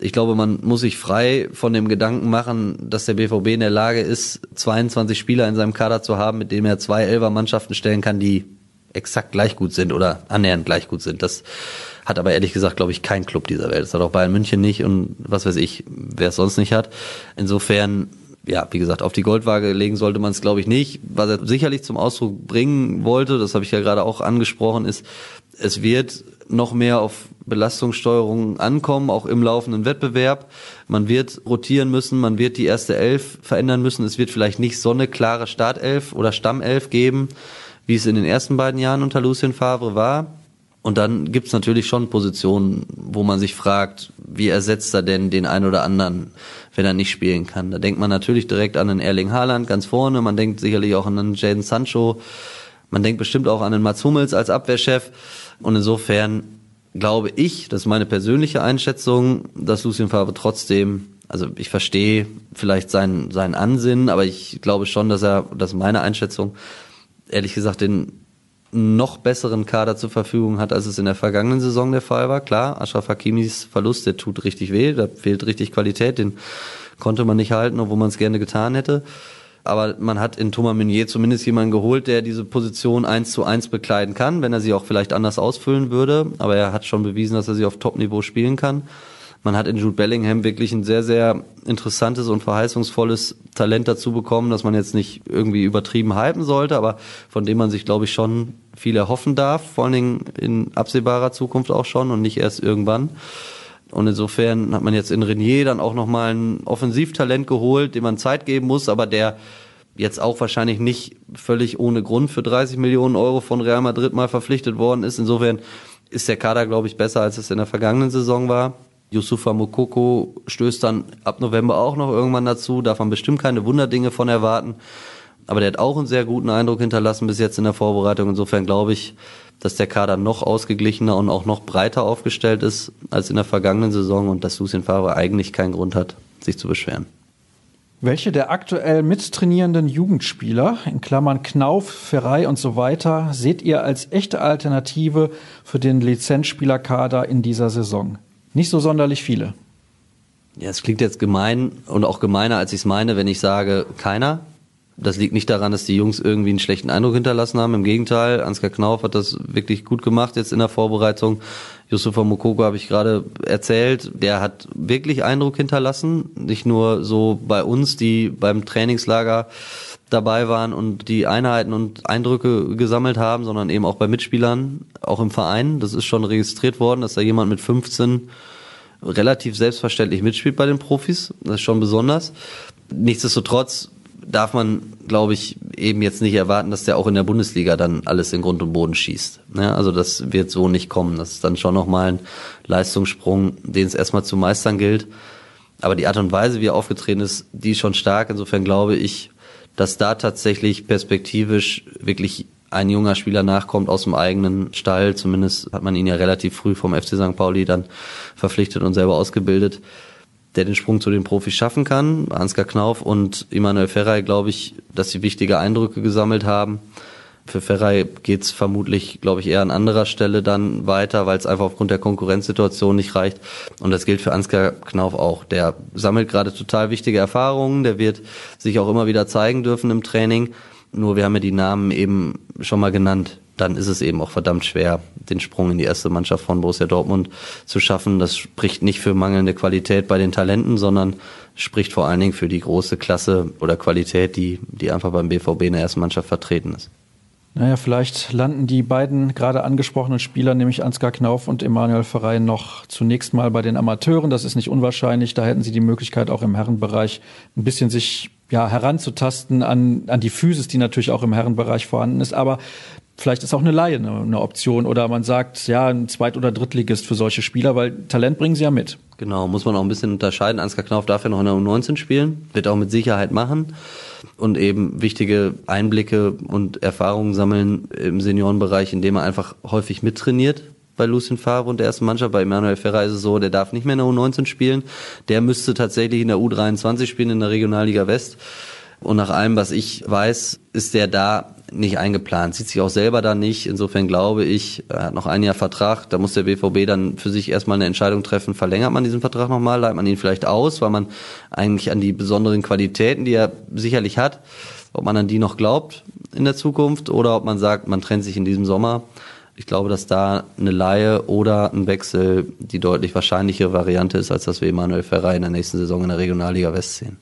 Ich glaube, man muss sich frei von dem Gedanken machen, dass der BVB in der Lage ist, 22 Spieler in seinem Kader zu haben, mit dem er zwei Elfer-Mannschaften stellen kann, die exakt gleich gut sind oder annähernd gleich gut sind. Das hat aber ehrlich gesagt, glaube ich, kein Club dieser Welt. Das hat auch Bayern München nicht und was weiß ich, wer es sonst nicht hat. Insofern, ja, wie gesagt, auf die Goldwaage legen sollte man es, glaube ich, nicht. Was er sicherlich zum Ausdruck bringen wollte, das habe ich ja gerade auch angesprochen, ist, es wird noch mehr auf Belastungssteuerung ankommen, auch im laufenden Wettbewerb. Man wird rotieren müssen, man wird die erste Elf verändern müssen. Es wird vielleicht nicht so eine klare Startelf oder Stammelf geben, wie es in den ersten beiden Jahren unter Lucien Favre war. Und dann gibt's natürlich schon Positionen, wo man sich fragt, wie ersetzt er denn den einen oder anderen, wenn er nicht spielen kann. Da denkt man natürlich direkt an den Erling Haaland ganz vorne, man denkt sicherlich auch an einen Jaden Sancho, man denkt bestimmt auch an den Mats Hummels als Abwehrchef. Und insofern glaube ich, das ist meine persönliche Einschätzung, dass Lucien Favre trotzdem, also ich verstehe vielleicht seinen, seinen Ansinnen, aber ich glaube schon, dass er, das ist meine Einschätzung, ehrlich gesagt, den noch besseren Kader zur Verfügung hat, als es in der vergangenen Saison der Fall war. Klar, Ashraf Hakimis Verlust, der tut richtig weh, da fehlt richtig Qualität, den konnte man nicht halten, obwohl man es gerne getan hätte. Aber man hat in Thomas Meunier zumindest jemanden geholt, der diese Position eins zu eins bekleiden kann, wenn er sie auch vielleicht anders ausfüllen würde. Aber er hat schon bewiesen, dass er sie auf Top-Niveau spielen kann. Man hat in Jude Bellingham wirklich ein sehr, sehr interessantes und verheißungsvolles Talent dazu bekommen, dass man jetzt nicht irgendwie übertrieben hypen sollte, aber von dem man sich, glaube ich, schon viel erhoffen darf, vor allen Dingen in absehbarer Zukunft auch schon und nicht erst irgendwann. Und insofern hat man jetzt in Renier dann auch nochmal ein Offensivtalent geholt, dem man Zeit geben muss, aber der jetzt auch wahrscheinlich nicht völlig ohne Grund für 30 Millionen Euro von Real Madrid mal verpflichtet worden ist. Insofern ist der Kader, glaube ich, besser, als es in der vergangenen Saison war. Yusufa Mokoko stößt dann ab November auch noch irgendwann dazu, darf man bestimmt keine Wunderdinge von erwarten. Aber der hat auch einen sehr guten Eindruck hinterlassen bis jetzt in der Vorbereitung. Insofern glaube ich, dass der Kader noch ausgeglichener und auch noch breiter aufgestellt ist als in der vergangenen Saison und dass Lucien Favre eigentlich keinen Grund hat, sich zu beschweren. Welche der aktuell mittrainierenden Jugendspieler, in Klammern Knauf, Ferrei und so weiter, seht ihr als echte Alternative für den Lizenzspielerkader in dieser Saison? Nicht so sonderlich viele. Ja, es klingt jetzt gemein und auch gemeiner, als ich es meine, wenn ich sage, keiner. Das liegt nicht daran, dass die Jungs irgendwie einen schlechten Eindruck hinterlassen haben. Im Gegenteil, Ansgar Knauf hat das wirklich gut gemacht jetzt in der Vorbereitung. Yusufa Mokoko habe ich gerade erzählt, der hat wirklich Eindruck hinterlassen. Nicht nur so bei uns, die beim Trainingslager dabei waren und die Einheiten und Eindrücke gesammelt haben, sondern eben auch bei Mitspielern, auch im Verein. Das ist schon registriert worden, dass da jemand mit 15 relativ selbstverständlich mitspielt bei den Profis. Das ist schon besonders. Nichtsdestotrotz darf man, glaube ich, eben jetzt nicht erwarten, dass der auch in der Bundesliga dann alles in Grund und Boden schießt. Ja, also das wird so nicht kommen. Das ist dann schon nochmal ein Leistungssprung, den es erstmal zu meistern gilt. Aber die Art und Weise, wie er aufgetreten ist, die ist schon stark. Insofern glaube ich, dass da tatsächlich perspektivisch wirklich ein junger Spieler nachkommt aus dem eigenen Stall. Zumindest hat man ihn ja relativ früh vom FC St. Pauli dann verpflichtet und selber ausgebildet der den Sprung zu den Profis schaffen kann. Ansgar Knauf und Immanuel Ferrei, glaube ich, dass sie wichtige Eindrücke gesammelt haben. Für Ferrei geht's vermutlich, glaube ich, eher an anderer Stelle dann weiter, weil es einfach aufgrund der Konkurrenzsituation nicht reicht. Und das gilt für Ansgar Knauf auch. Der sammelt gerade total wichtige Erfahrungen, der wird sich auch immer wieder zeigen dürfen im Training. Nur wir haben ja die Namen eben schon mal genannt dann ist es eben auch verdammt schwer, den Sprung in die erste Mannschaft von Borussia Dortmund zu schaffen. Das spricht nicht für mangelnde Qualität bei den Talenten, sondern spricht vor allen Dingen für die große Klasse oder Qualität, die, die einfach beim BVB in der ersten Mannschaft vertreten ist. Naja, vielleicht landen die beiden gerade angesprochenen Spieler, nämlich Ansgar Knauf und Emanuel Verein, noch zunächst mal bei den Amateuren. Das ist nicht unwahrscheinlich. Da hätten sie die Möglichkeit, auch im Herrenbereich ein bisschen sich ja, heranzutasten an, an die Physis, die natürlich auch im Herrenbereich vorhanden ist. Aber Vielleicht ist auch eine Laie eine, eine Option oder man sagt, ja, ein Zweit- oder Drittligist für solche Spieler, weil Talent bringen sie ja mit. Genau, muss man auch ein bisschen unterscheiden. Ansgar Knauf darf ja noch in der U19 spielen, wird auch mit Sicherheit machen und eben wichtige Einblicke und Erfahrungen sammeln im Seniorenbereich, indem er einfach häufig mittrainiert bei Lucien Favre und der ersten Mannschaft. Bei Emanuel Ferrer ist es so, der darf nicht mehr in der U19 spielen. Der müsste tatsächlich in der U23 spielen in der Regionalliga West. Und nach allem, was ich weiß, ist der da nicht eingeplant, sieht sich auch selber da nicht. Insofern glaube ich, er hat noch ein Jahr Vertrag, da muss der BVB dann für sich erstmal eine Entscheidung treffen, verlängert man diesen Vertrag nochmal, leitet man ihn vielleicht aus, weil man eigentlich an die besonderen Qualitäten, die er sicherlich hat, ob man an die noch glaubt in der Zukunft oder ob man sagt, man trennt sich in diesem Sommer. Ich glaube, dass da eine Laie oder ein Wechsel die deutlich wahrscheinlichere Variante ist, als dass wir Emanuel Ferrer in der nächsten Saison in der Regionalliga West sehen.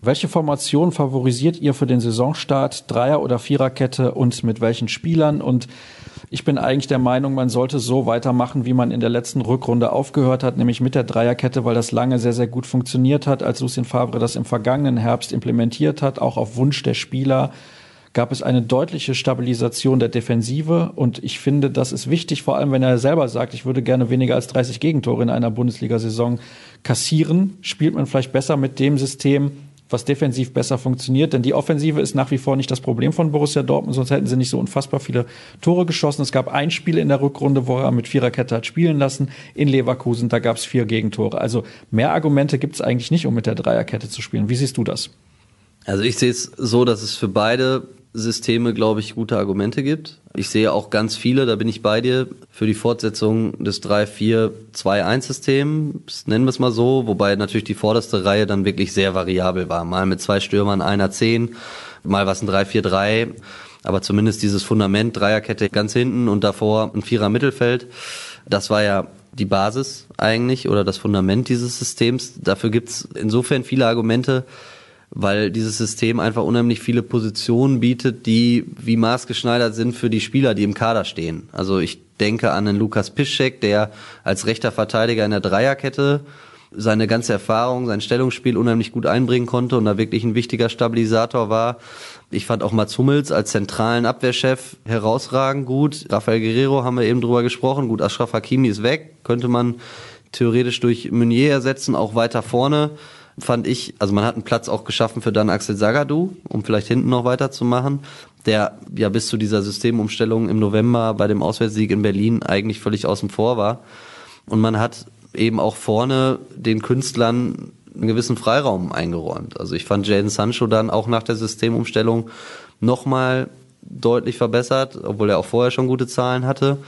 Welche Formation favorisiert ihr für den Saisonstart? Dreier- oder Viererkette und mit welchen Spielern? Und ich bin eigentlich der Meinung, man sollte so weitermachen, wie man in der letzten Rückrunde aufgehört hat, nämlich mit der Dreierkette, weil das lange sehr, sehr gut funktioniert hat, als Lucien Favre das im vergangenen Herbst implementiert hat, auch auf Wunsch der Spieler gab es eine deutliche Stabilisation der Defensive und ich finde, das ist wichtig, vor allem wenn er selber sagt, ich würde gerne weniger als 30 Gegentore in einer Bundesliga-Saison kassieren, spielt man vielleicht besser mit dem System, was defensiv besser funktioniert. Denn die Offensive ist nach wie vor nicht das Problem von Borussia Dortmund, sonst hätten sie nicht so unfassbar viele Tore geschossen. Es gab ein Spiel in der Rückrunde, wo er mit Viererkette hat spielen lassen. In Leverkusen, da gab es vier Gegentore. Also mehr Argumente gibt es eigentlich nicht, um mit der Dreierkette zu spielen. Wie siehst du das? Also ich sehe es so, dass es für beide Systeme, glaube ich, gute Argumente gibt. Ich sehe auch ganz viele, da bin ich bei dir, für die Fortsetzung des 3-4-2-1-Systems, nennen wir es mal so, wobei natürlich die vorderste Reihe dann wirklich sehr variabel war. Mal mit zwei Stürmern, einer 10, mal was ein 3-4-3, aber zumindest dieses Fundament, Dreierkette ganz hinten und davor ein Vierer Mittelfeld, das war ja die Basis eigentlich oder das Fundament dieses Systems. Dafür gibt's insofern viele Argumente, weil dieses System einfach unheimlich viele Positionen bietet, die wie maßgeschneidert sind für die Spieler, die im Kader stehen. Also ich denke an einen Lukas Piszczek, der als rechter Verteidiger in der Dreierkette seine ganze Erfahrung, sein Stellungsspiel unheimlich gut einbringen konnte und da wirklich ein wichtiger Stabilisator war. Ich fand auch Mats Hummels als zentralen Abwehrchef herausragend gut. Rafael Guerrero haben wir eben drüber gesprochen. Gut, Ashraf Hakimi ist weg. Könnte man theoretisch durch Meunier ersetzen, auch weiter vorne fand ich, also man hat einen Platz auch geschaffen für dann Axel Sagadou, um vielleicht hinten noch weiterzumachen, der ja bis zu dieser Systemumstellung im November bei dem Auswärtssieg in Berlin eigentlich völlig außen vor war. Und man hat eben auch vorne den Künstlern einen gewissen Freiraum eingeräumt. Also ich fand Jaden Sancho dann auch nach der Systemumstellung nochmal deutlich verbessert, obwohl er auch vorher schon gute Zahlen hatte.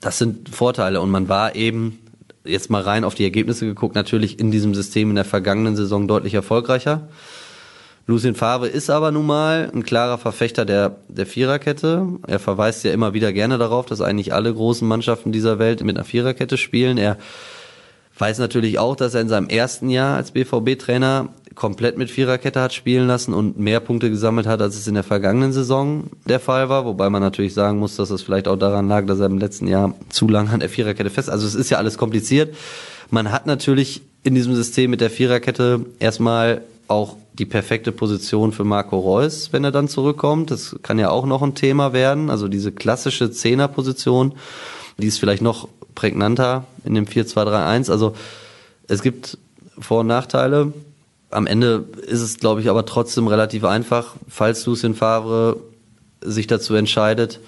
Das sind Vorteile und man war eben jetzt mal rein auf die Ergebnisse geguckt, natürlich in diesem System in der vergangenen Saison deutlich erfolgreicher. Lucien Favre ist aber nun mal ein klarer Verfechter der, der Viererkette. Er verweist ja immer wieder gerne darauf, dass eigentlich alle großen Mannschaften dieser Welt mit einer Viererkette spielen. Er weiß natürlich auch, dass er in seinem ersten Jahr als BVB-Trainer komplett mit Viererkette hat spielen lassen und mehr Punkte gesammelt hat, als es in der vergangenen Saison der Fall war. Wobei man natürlich sagen muss, dass es vielleicht auch daran lag, dass er im letzten Jahr zu lange an der Viererkette fest. Also es ist ja alles kompliziert. Man hat natürlich in diesem System mit der Viererkette erstmal auch die perfekte Position für Marco Reus, wenn er dann zurückkommt. Das kann ja auch noch ein Thema werden. Also diese klassische Zehnerposition, die ist vielleicht noch prägnanter in dem 4-2-3-1. Also es gibt Vor- und Nachteile. Am Ende ist es, glaube ich, aber trotzdem relativ einfach, falls Lucien Favre sich dazu entscheidet,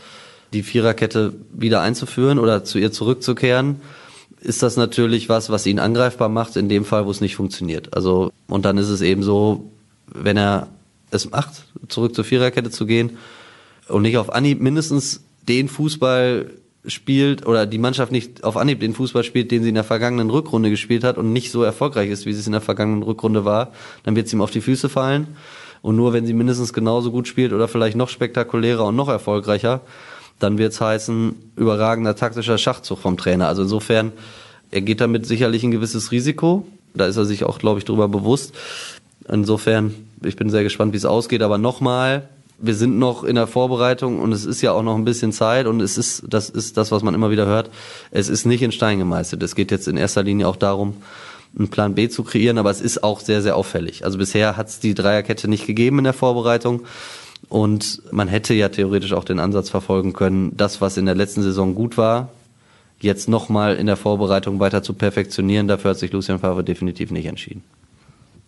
die Viererkette wieder einzuführen oder zu ihr zurückzukehren, ist das natürlich was, was ihn angreifbar macht, in dem Fall, wo es nicht funktioniert. Also, und dann ist es eben so, wenn er es macht, zurück zur Viererkette zu gehen und nicht auf Anhieb mindestens den Fußball spielt oder die Mannschaft nicht auf Anhieb den Fußball spielt, den sie in der vergangenen Rückrunde gespielt hat und nicht so erfolgreich ist, wie sie es in der vergangenen Rückrunde war, dann wird es ihm auf die Füße fallen. Und nur wenn sie mindestens genauso gut spielt oder vielleicht noch spektakulärer und noch erfolgreicher, dann wird es heißen, überragender taktischer Schachzug vom Trainer. Also insofern, er geht damit sicherlich ein gewisses Risiko. Da ist er sich auch, glaube ich, darüber bewusst. Insofern, ich bin sehr gespannt, wie es ausgeht. Aber nochmal, wir sind noch in der Vorbereitung und es ist ja auch noch ein bisschen Zeit und es ist, das ist das, was man immer wieder hört, es ist nicht in Stein gemeißelt. Es geht jetzt in erster Linie auch darum, einen Plan B zu kreieren, aber es ist auch sehr, sehr auffällig. Also bisher hat es die Dreierkette nicht gegeben in der Vorbereitung. Und man hätte ja theoretisch auch den Ansatz verfolgen können, das, was in der letzten Saison gut war, jetzt nochmal in der Vorbereitung weiter zu perfektionieren. Dafür hat sich Lucian Favre definitiv nicht entschieden.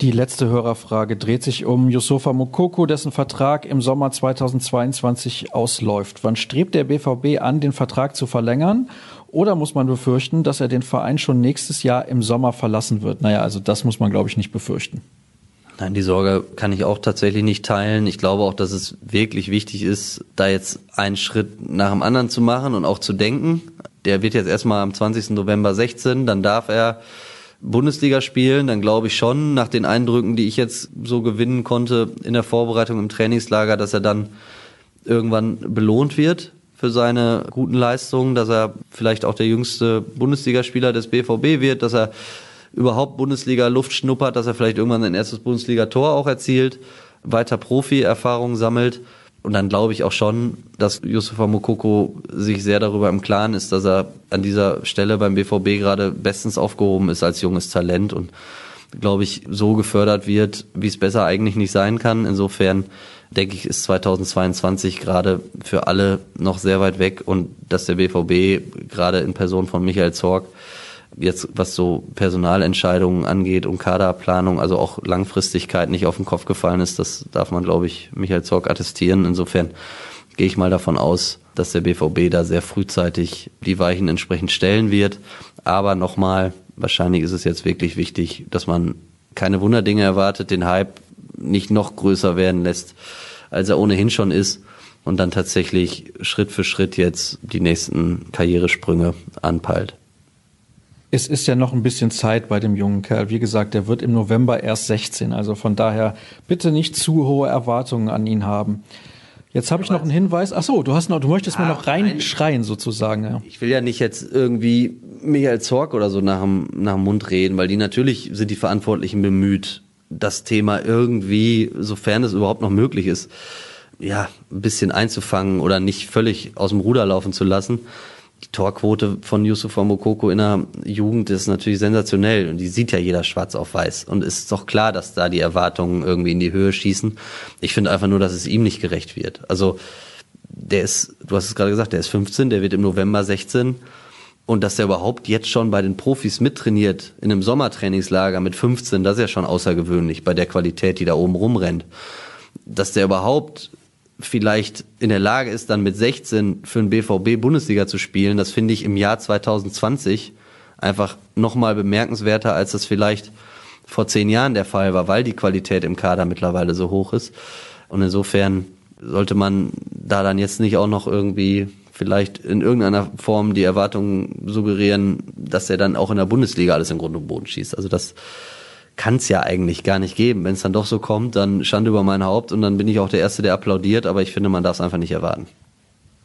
Die letzte Hörerfrage dreht sich um Yusufa Mokoko, dessen Vertrag im Sommer 2022 ausläuft. Wann strebt der BVB an, den Vertrag zu verlängern? Oder muss man befürchten, dass er den Verein schon nächstes Jahr im Sommer verlassen wird? Naja, also das muss man, glaube ich, nicht befürchten. Nein, die Sorge kann ich auch tatsächlich nicht teilen. Ich glaube auch, dass es wirklich wichtig ist, da jetzt einen Schritt nach dem anderen zu machen und auch zu denken. Der wird jetzt erstmal am 20. November 16, dann darf er Bundesliga spielen, dann glaube ich schon, nach den Eindrücken, die ich jetzt so gewinnen konnte in der Vorbereitung im Trainingslager, dass er dann irgendwann belohnt wird für seine guten Leistungen, dass er vielleicht auch der jüngste Bundesligaspieler des BVB wird, dass er überhaupt Bundesliga Luft schnuppert, dass er vielleicht irgendwann sein erstes Bundesliga-Tor auch erzielt, weiter Profi-Erfahrung sammelt. Und dann glaube ich auch schon, dass Yusufa Mokoko sich sehr darüber im Klaren ist, dass er an dieser Stelle beim BVB gerade bestens aufgehoben ist als junges Talent und glaube ich so gefördert wird, wie es besser eigentlich nicht sein kann. Insofern denke ich, ist 2022 gerade für alle noch sehr weit weg und dass der BVB gerade in Person von Michael Zorg jetzt was so Personalentscheidungen angeht und Kaderplanung, also auch Langfristigkeit nicht auf den Kopf gefallen ist, das darf man, glaube ich, Michael Zorg attestieren. Insofern gehe ich mal davon aus, dass der BVB da sehr frühzeitig die Weichen entsprechend stellen wird. Aber nochmal, wahrscheinlich ist es jetzt wirklich wichtig, dass man keine Wunderdinge erwartet, den Hype nicht noch größer werden lässt, als er ohnehin schon ist und dann tatsächlich Schritt für Schritt jetzt die nächsten Karrieresprünge anpeilt. Es ist ja noch ein bisschen Zeit bei dem jungen Kerl. Wie gesagt, der wird im November erst 16. Also von daher bitte nicht zu hohe Erwartungen an ihn haben. Jetzt habe ich noch einen Hinweis. Ach so, du hast noch, du möchtest ah, mal noch reinschreien sozusagen. Ja. Ich will ja nicht jetzt irgendwie Michael Zorg oder so nach dem, nach dem Mund reden, weil die natürlich sind die Verantwortlichen bemüht, das Thema irgendwie, sofern es überhaupt noch möglich ist, ja, ein bisschen einzufangen oder nicht völlig aus dem Ruder laufen zu lassen die Torquote von Yusufa Mokoko in der Jugend ist natürlich sensationell und die sieht ja jeder schwarz auf weiß und ist doch klar, dass da die Erwartungen irgendwie in die Höhe schießen. Ich finde einfach nur, dass es ihm nicht gerecht wird. Also der ist, du hast es gerade gesagt, der ist 15, der wird im November 16 und dass der überhaupt jetzt schon bei den Profis mittrainiert in einem Sommertrainingslager mit 15, das ist ja schon außergewöhnlich bei der Qualität, die da oben rumrennt. Dass der überhaupt vielleicht in der Lage ist, dann mit 16 für den BVB Bundesliga zu spielen, das finde ich im Jahr 2020 einfach nochmal bemerkenswerter, als das vielleicht vor zehn Jahren der Fall war, weil die Qualität im Kader mittlerweile so hoch ist. Und insofern sollte man da dann jetzt nicht auch noch irgendwie vielleicht in irgendeiner Form die Erwartungen suggerieren, dass er dann auch in der Bundesliga alles in Grund und Boden schießt. Also das kann es ja eigentlich gar nicht geben. Wenn es dann doch so kommt, dann Schande über mein Haupt und dann bin ich auch der Erste, der applaudiert, aber ich finde, man darf es einfach nicht erwarten.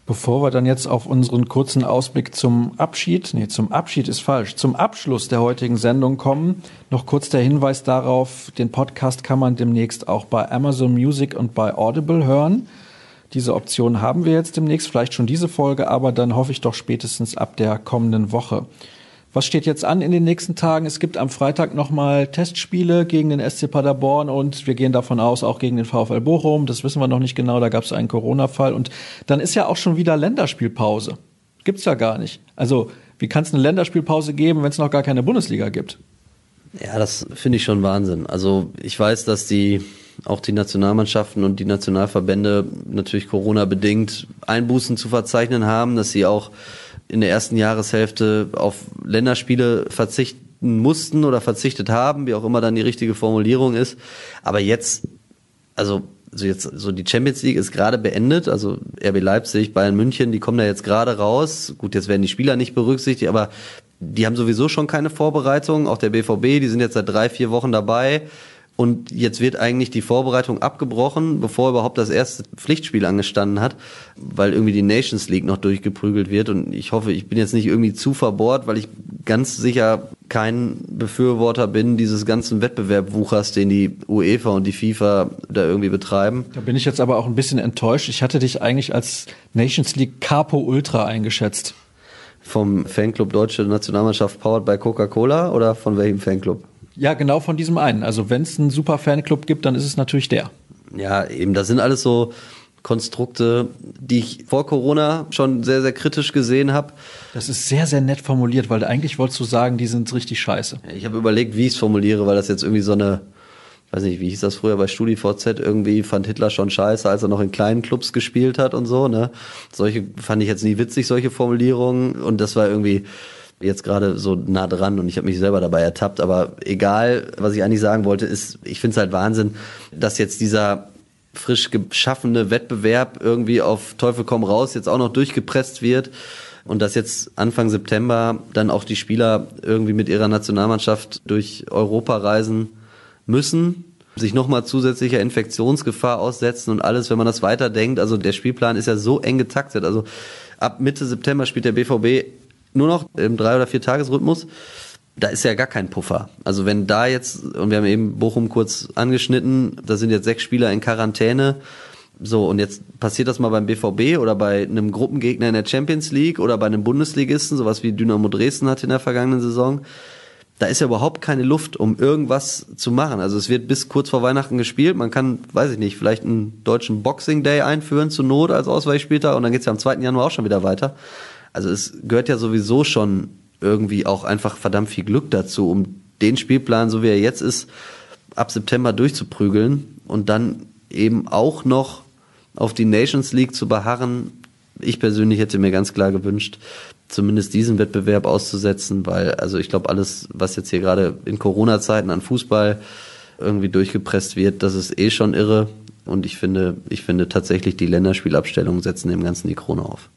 Bevor wir dann jetzt auf unseren kurzen Ausblick zum Abschied, nee, zum Abschied ist falsch, zum Abschluss der heutigen Sendung kommen, noch kurz der Hinweis darauf, den Podcast kann man demnächst auch bei Amazon Music und bei Audible hören. Diese Option haben wir jetzt demnächst, vielleicht schon diese Folge, aber dann hoffe ich doch spätestens ab der kommenden Woche. Was steht jetzt an in den nächsten Tagen? Es gibt am Freitag nochmal Testspiele gegen den SC Paderborn und wir gehen davon aus, auch gegen den VfL Bochum. Das wissen wir noch nicht genau, da gab es einen Corona-Fall. Und dann ist ja auch schon wieder Länderspielpause. Gibt's ja gar nicht. Also, wie kann es eine Länderspielpause geben, wenn es noch gar keine Bundesliga gibt? Ja, das finde ich schon Wahnsinn. Also ich weiß, dass die auch die Nationalmannschaften und die Nationalverbände natürlich Corona bedingt Einbußen zu verzeichnen haben, dass sie auch in der ersten Jahreshälfte auf Länderspiele verzichten mussten oder verzichtet haben, wie auch immer dann die richtige Formulierung ist. Aber jetzt, also also jetzt so die Champions League ist gerade beendet, also RB Leipzig, Bayern München, die kommen da jetzt gerade raus. Gut, jetzt werden die Spieler nicht berücksichtigt, aber die haben sowieso schon keine Vorbereitung. Auch der BVB, die sind jetzt seit drei, vier Wochen dabei. Und jetzt wird eigentlich die Vorbereitung abgebrochen, bevor überhaupt das erste Pflichtspiel angestanden hat, weil irgendwie die Nations League noch durchgeprügelt wird. Und ich hoffe, ich bin jetzt nicht irgendwie zu verbohrt, weil ich ganz sicher kein Befürworter bin dieses ganzen Wettbewerbwuchers, den die UEFA und die FIFA da irgendwie betreiben. Da bin ich jetzt aber auch ein bisschen enttäuscht. Ich hatte dich eigentlich als Nations League Capo Ultra eingeschätzt. Vom Fanclub Deutsche Nationalmannschaft powered by Coca-Cola oder von welchem Fanclub? Ja, genau von diesem einen. Also wenn es einen super Fanclub gibt, dann ist es natürlich der. Ja, eben, das sind alles so Konstrukte, die ich vor Corona schon sehr, sehr kritisch gesehen habe. Das ist sehr, sehr nett formuliert, weil eigentlich wolltest du sagen, die sind richtig scheiße. Ich habe überlegt, wie ich es formuliere, weil das jetzt irgendwie so eine, weiß nicht, wie hieß das früher bei StudiVZ, irgendwie fand Hitler schon scheiße, als er noch in kleinen Clubs gespielt hat und so, ne? Solche fand ich jetzt nie witzig, solche Formulierungen. Und das war irgendwie, jetzt gerade so nah dran und ich habe mich selber dabei ertappt. Aber egal, was ich eigentlich sagen wollte, ist, ich finde es halt Wahnsinn, dass jetzt dieser frisch geschaffene Wettbewerb irgendwie auf Teufel komm raus jetzt auch noch durchgepresst wird und dass jetzt Anfang September dann auch die Spieler irgendwie mit ihrer Nationalmannschaft durch Europa reisen müssen, sich nochmal zusätzlicher Infektionsgefahr aussetzen und alles, wenn man das weiterdenkt. Also der Spielplan ist ja so eng getaktet. Also ab Mitte September spielt der BVB nur noch im drei oder vier Tagesrhythmus. Da ist ja gar kein Puffer. Also wenn da jetzt, und wir haben eben Bochum kurz angeschnitten, da sind jetzt sechs Spieler in Quarantäne. So, und jetzt passiert das mal beim BVB oder bei einem Gruppengegner in der Champions League oder bei einem Bundesligisten, sowas wie Dynamo Dresden hat in der vergangenen Saison. Da ist ja überhaupt keine Luft, um irgendwas zu machen. Also es wird bis kurz vor Weihnachten gespielt. Man kann, weiß ich nicht, vielleicht einen deutschen Boxing Day einführen zur Not als Ausweichspieltag und dann geht's ja am 2. Januar auch schon wieder weiter. Also es gehört ja sowieso schon irgendwie auch einfach verdammt viel Glück dazu, um den Spielplan, so wie er jetzt ist, ab September durchzuprügeln und dann eben auch noch auf die Nations League zu beharren. Ich persönlich hätte mir ganz klar gewünscht, zumindest diesen Wettbewerb auszusetzen, weil also ich glaube, alles, was jetzt hier gerade in Corona-Zeiten an Fußball irgendwie durchgepresst wird, das ist eh schon irre. Und ich finde, ich finde tatsächlich, die Länderspielabstellungen setzen dem Ganzen die Krone auf.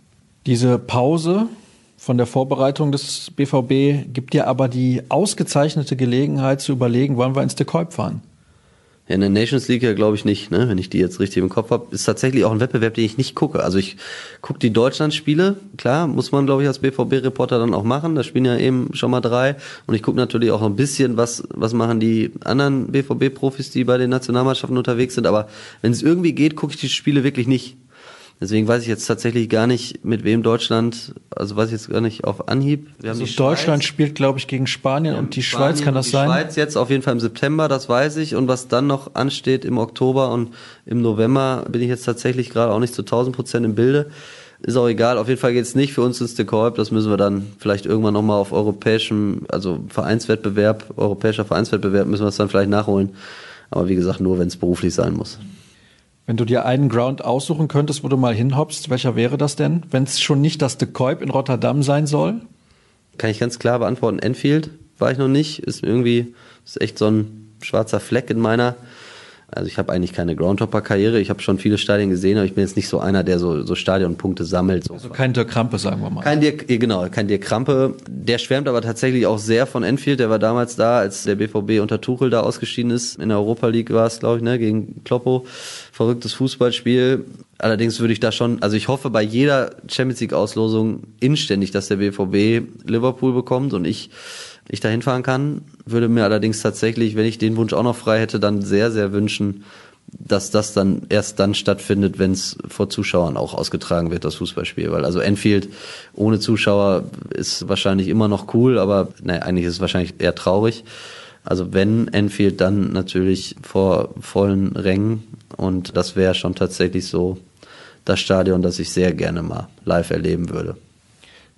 Diese Pause von der Vorbereitung des BVB gibt dir aber die ausgezeichnete Gelegenheit zu überlegen, wollen wir ins De Kuip fahren? Ja, in der Nations League ja glaube ich nicht, ne? wenn ich die jetzt richtig im Kopf habe. Ist tatsächlich auch ein Wettbewerb, den ich nicht gucke. Also ich gucke die Deutschlandspiele, klar, muss man glaube ich als BVB-Reporter dann auch machen. Da spielen ja eben schon mal drei. Und ich gucke natürlich auch ein bisschen, was, was machen die anderen BVB-Profis, die bei den Nationalmannschaften unterwegs sind. Aber wenn es irgendwie geht, gucke ich die Spiele wirklich nicht. Deswegen weiß ich jetzt tatsächlich gar nicht, mit wem Deutschland, also weiß ich jetzt gar nicht auf Anhieb. Also Deutschland Schweiz. spielt, glaube ich, gegen Spanien und die Spanien Schweiz, kann das die sein? Die Schweiz jetzt auf jeden Fall im September, das weiß ich. Und was dann noch ansteht im Oktober und im November, bin ich jetzt tatsächlich gerade auch nicht zu 1000 Prozent im Bilde. Ist auch egal, auf jeden Fall geht's nicht für uns ins Dekorb. Das müssen wir dann vielleicht irgendwann nochmal auf europäischem, also Vereinswettbewerb, europäischer Vereinswettbewerb müssen wir es dann vielleicht nachholen. Aber wie gesagt, nur wenn es beruflich sein muss. Wenn du dir einen Ground aussuchen könntest, wo du mal hinhoppst, welcher wäre das denn? Wenn es schon nicht das De Kuip in Rotterdam sein soll? Kann ich ganz klar beantworten. Enfield war ich noch nicht. Ist irgendwie, ist echt so ein schwarzer Fleck in meiner Also ich habe eigentlich keine Groundhopper-Karriere. Ich habe schon viele Stadien gesehen, aber ich bin jetzt nicht so einer, der so, so Stadionpunkte sammelt. So. Also kein Dirk Krampe, sagen wir mal. Kein Dirk, genau, kein Dirk Krampe. Der schwärmt aber tatsächlich auch sehr von Enfield. Der war damals da, als der BVB unter Tuchel da ausgeschieden ist. In der Europa League war es, glaube ich, ne, gegen Kloppo. Verrücktes Fußballspiel. Allerdings würde ich da schon, also ich hoffe bei jeder Champions League Auslosung inständig, dass der BVB Liverpool bekommt und ich ich dahin fahren kann. Würde mir allerdings tatsächlich, wenn ich den Wunsch auch noch frei hätte, dann sehr, sehr wünschen, dass das dann erst dann stattfindet, wenn es vor Zuschauern auch ausgetragen wird, das Fußballspiel. Weil also Enfield ohne Zuschauer ist wahrscheinlich immer noch cool, aber ne, eigentlich ist es wahrscheinlich eher traurig. Also wenn Enfield, dann natürlich vor vollen Rängen und das wäre schon tatsächlich so das Stadion, das ich sehr gerne mal live erleben würde.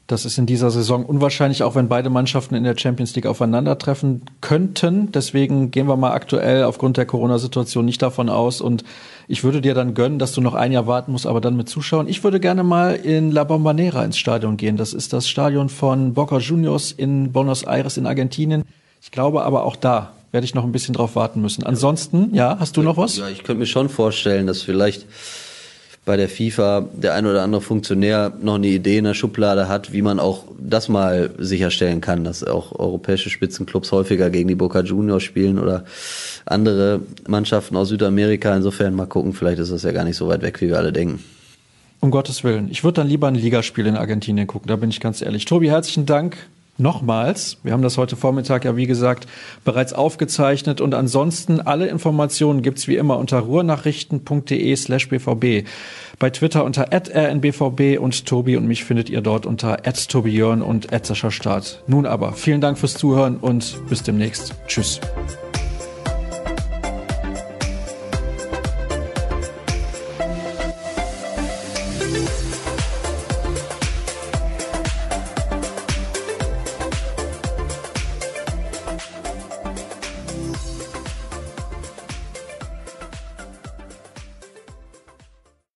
Das ist in dieser Saison unwahrscheinlich, auch wenn beide Mannschaften in der Champions League aufeinandertreffen könnten. Deswegen gehen wir mal aktuell aufgrund der Corona-Situation nicht davon aus. Und ich würde dir dann gönnen, dass du noch ein Jahr warten musst, aber dann mit Zuschauen. Ich würde gerne mal in La Bombonera ins Stadion gehen. Das ist das Stadion von Boca Juniors in Buenos Aires in Argentinien. Ich glaube aber auch da werde ich noch ein bisschen drauf warten müssen. Ansonsten, ja, hast du noch was? Ja, ich könnte mir schon vorstellen, dass vielleicht bei der FIFA der ein oder andere Funktionär noch eine Idee in der Schublade hat, wie man auch das mal sicherstellen kann, dass auch europäische Spitzenclubs häufiger gegen die Boca Juniors spielen oder andere Mannschaften aus Südamerika. Insofern mal gucken, vielleicht ist das ja gar nicht so weit weg, wie wir alle denken. Um Gottes Willen. Ich würde dann lieber ein Ligaspiel in Argentinien gucken, da bin ich ganz ehrlich. Tobi, herzlichen Dank nochmals. Wir haben das heute Vormittag ja, wie gesagt, bereits aufgezeichnet. Und ansonsten alle Informationen gibt's wie immer unter ruhrnachrichten.de slash bvb. Bei Twitter unter rnbvb und Tobi und mich findet ihr dort unter @tobijörn und Start. Nun aber, vielen Dank fürs Zuhören und bis demnächst. Tschüss.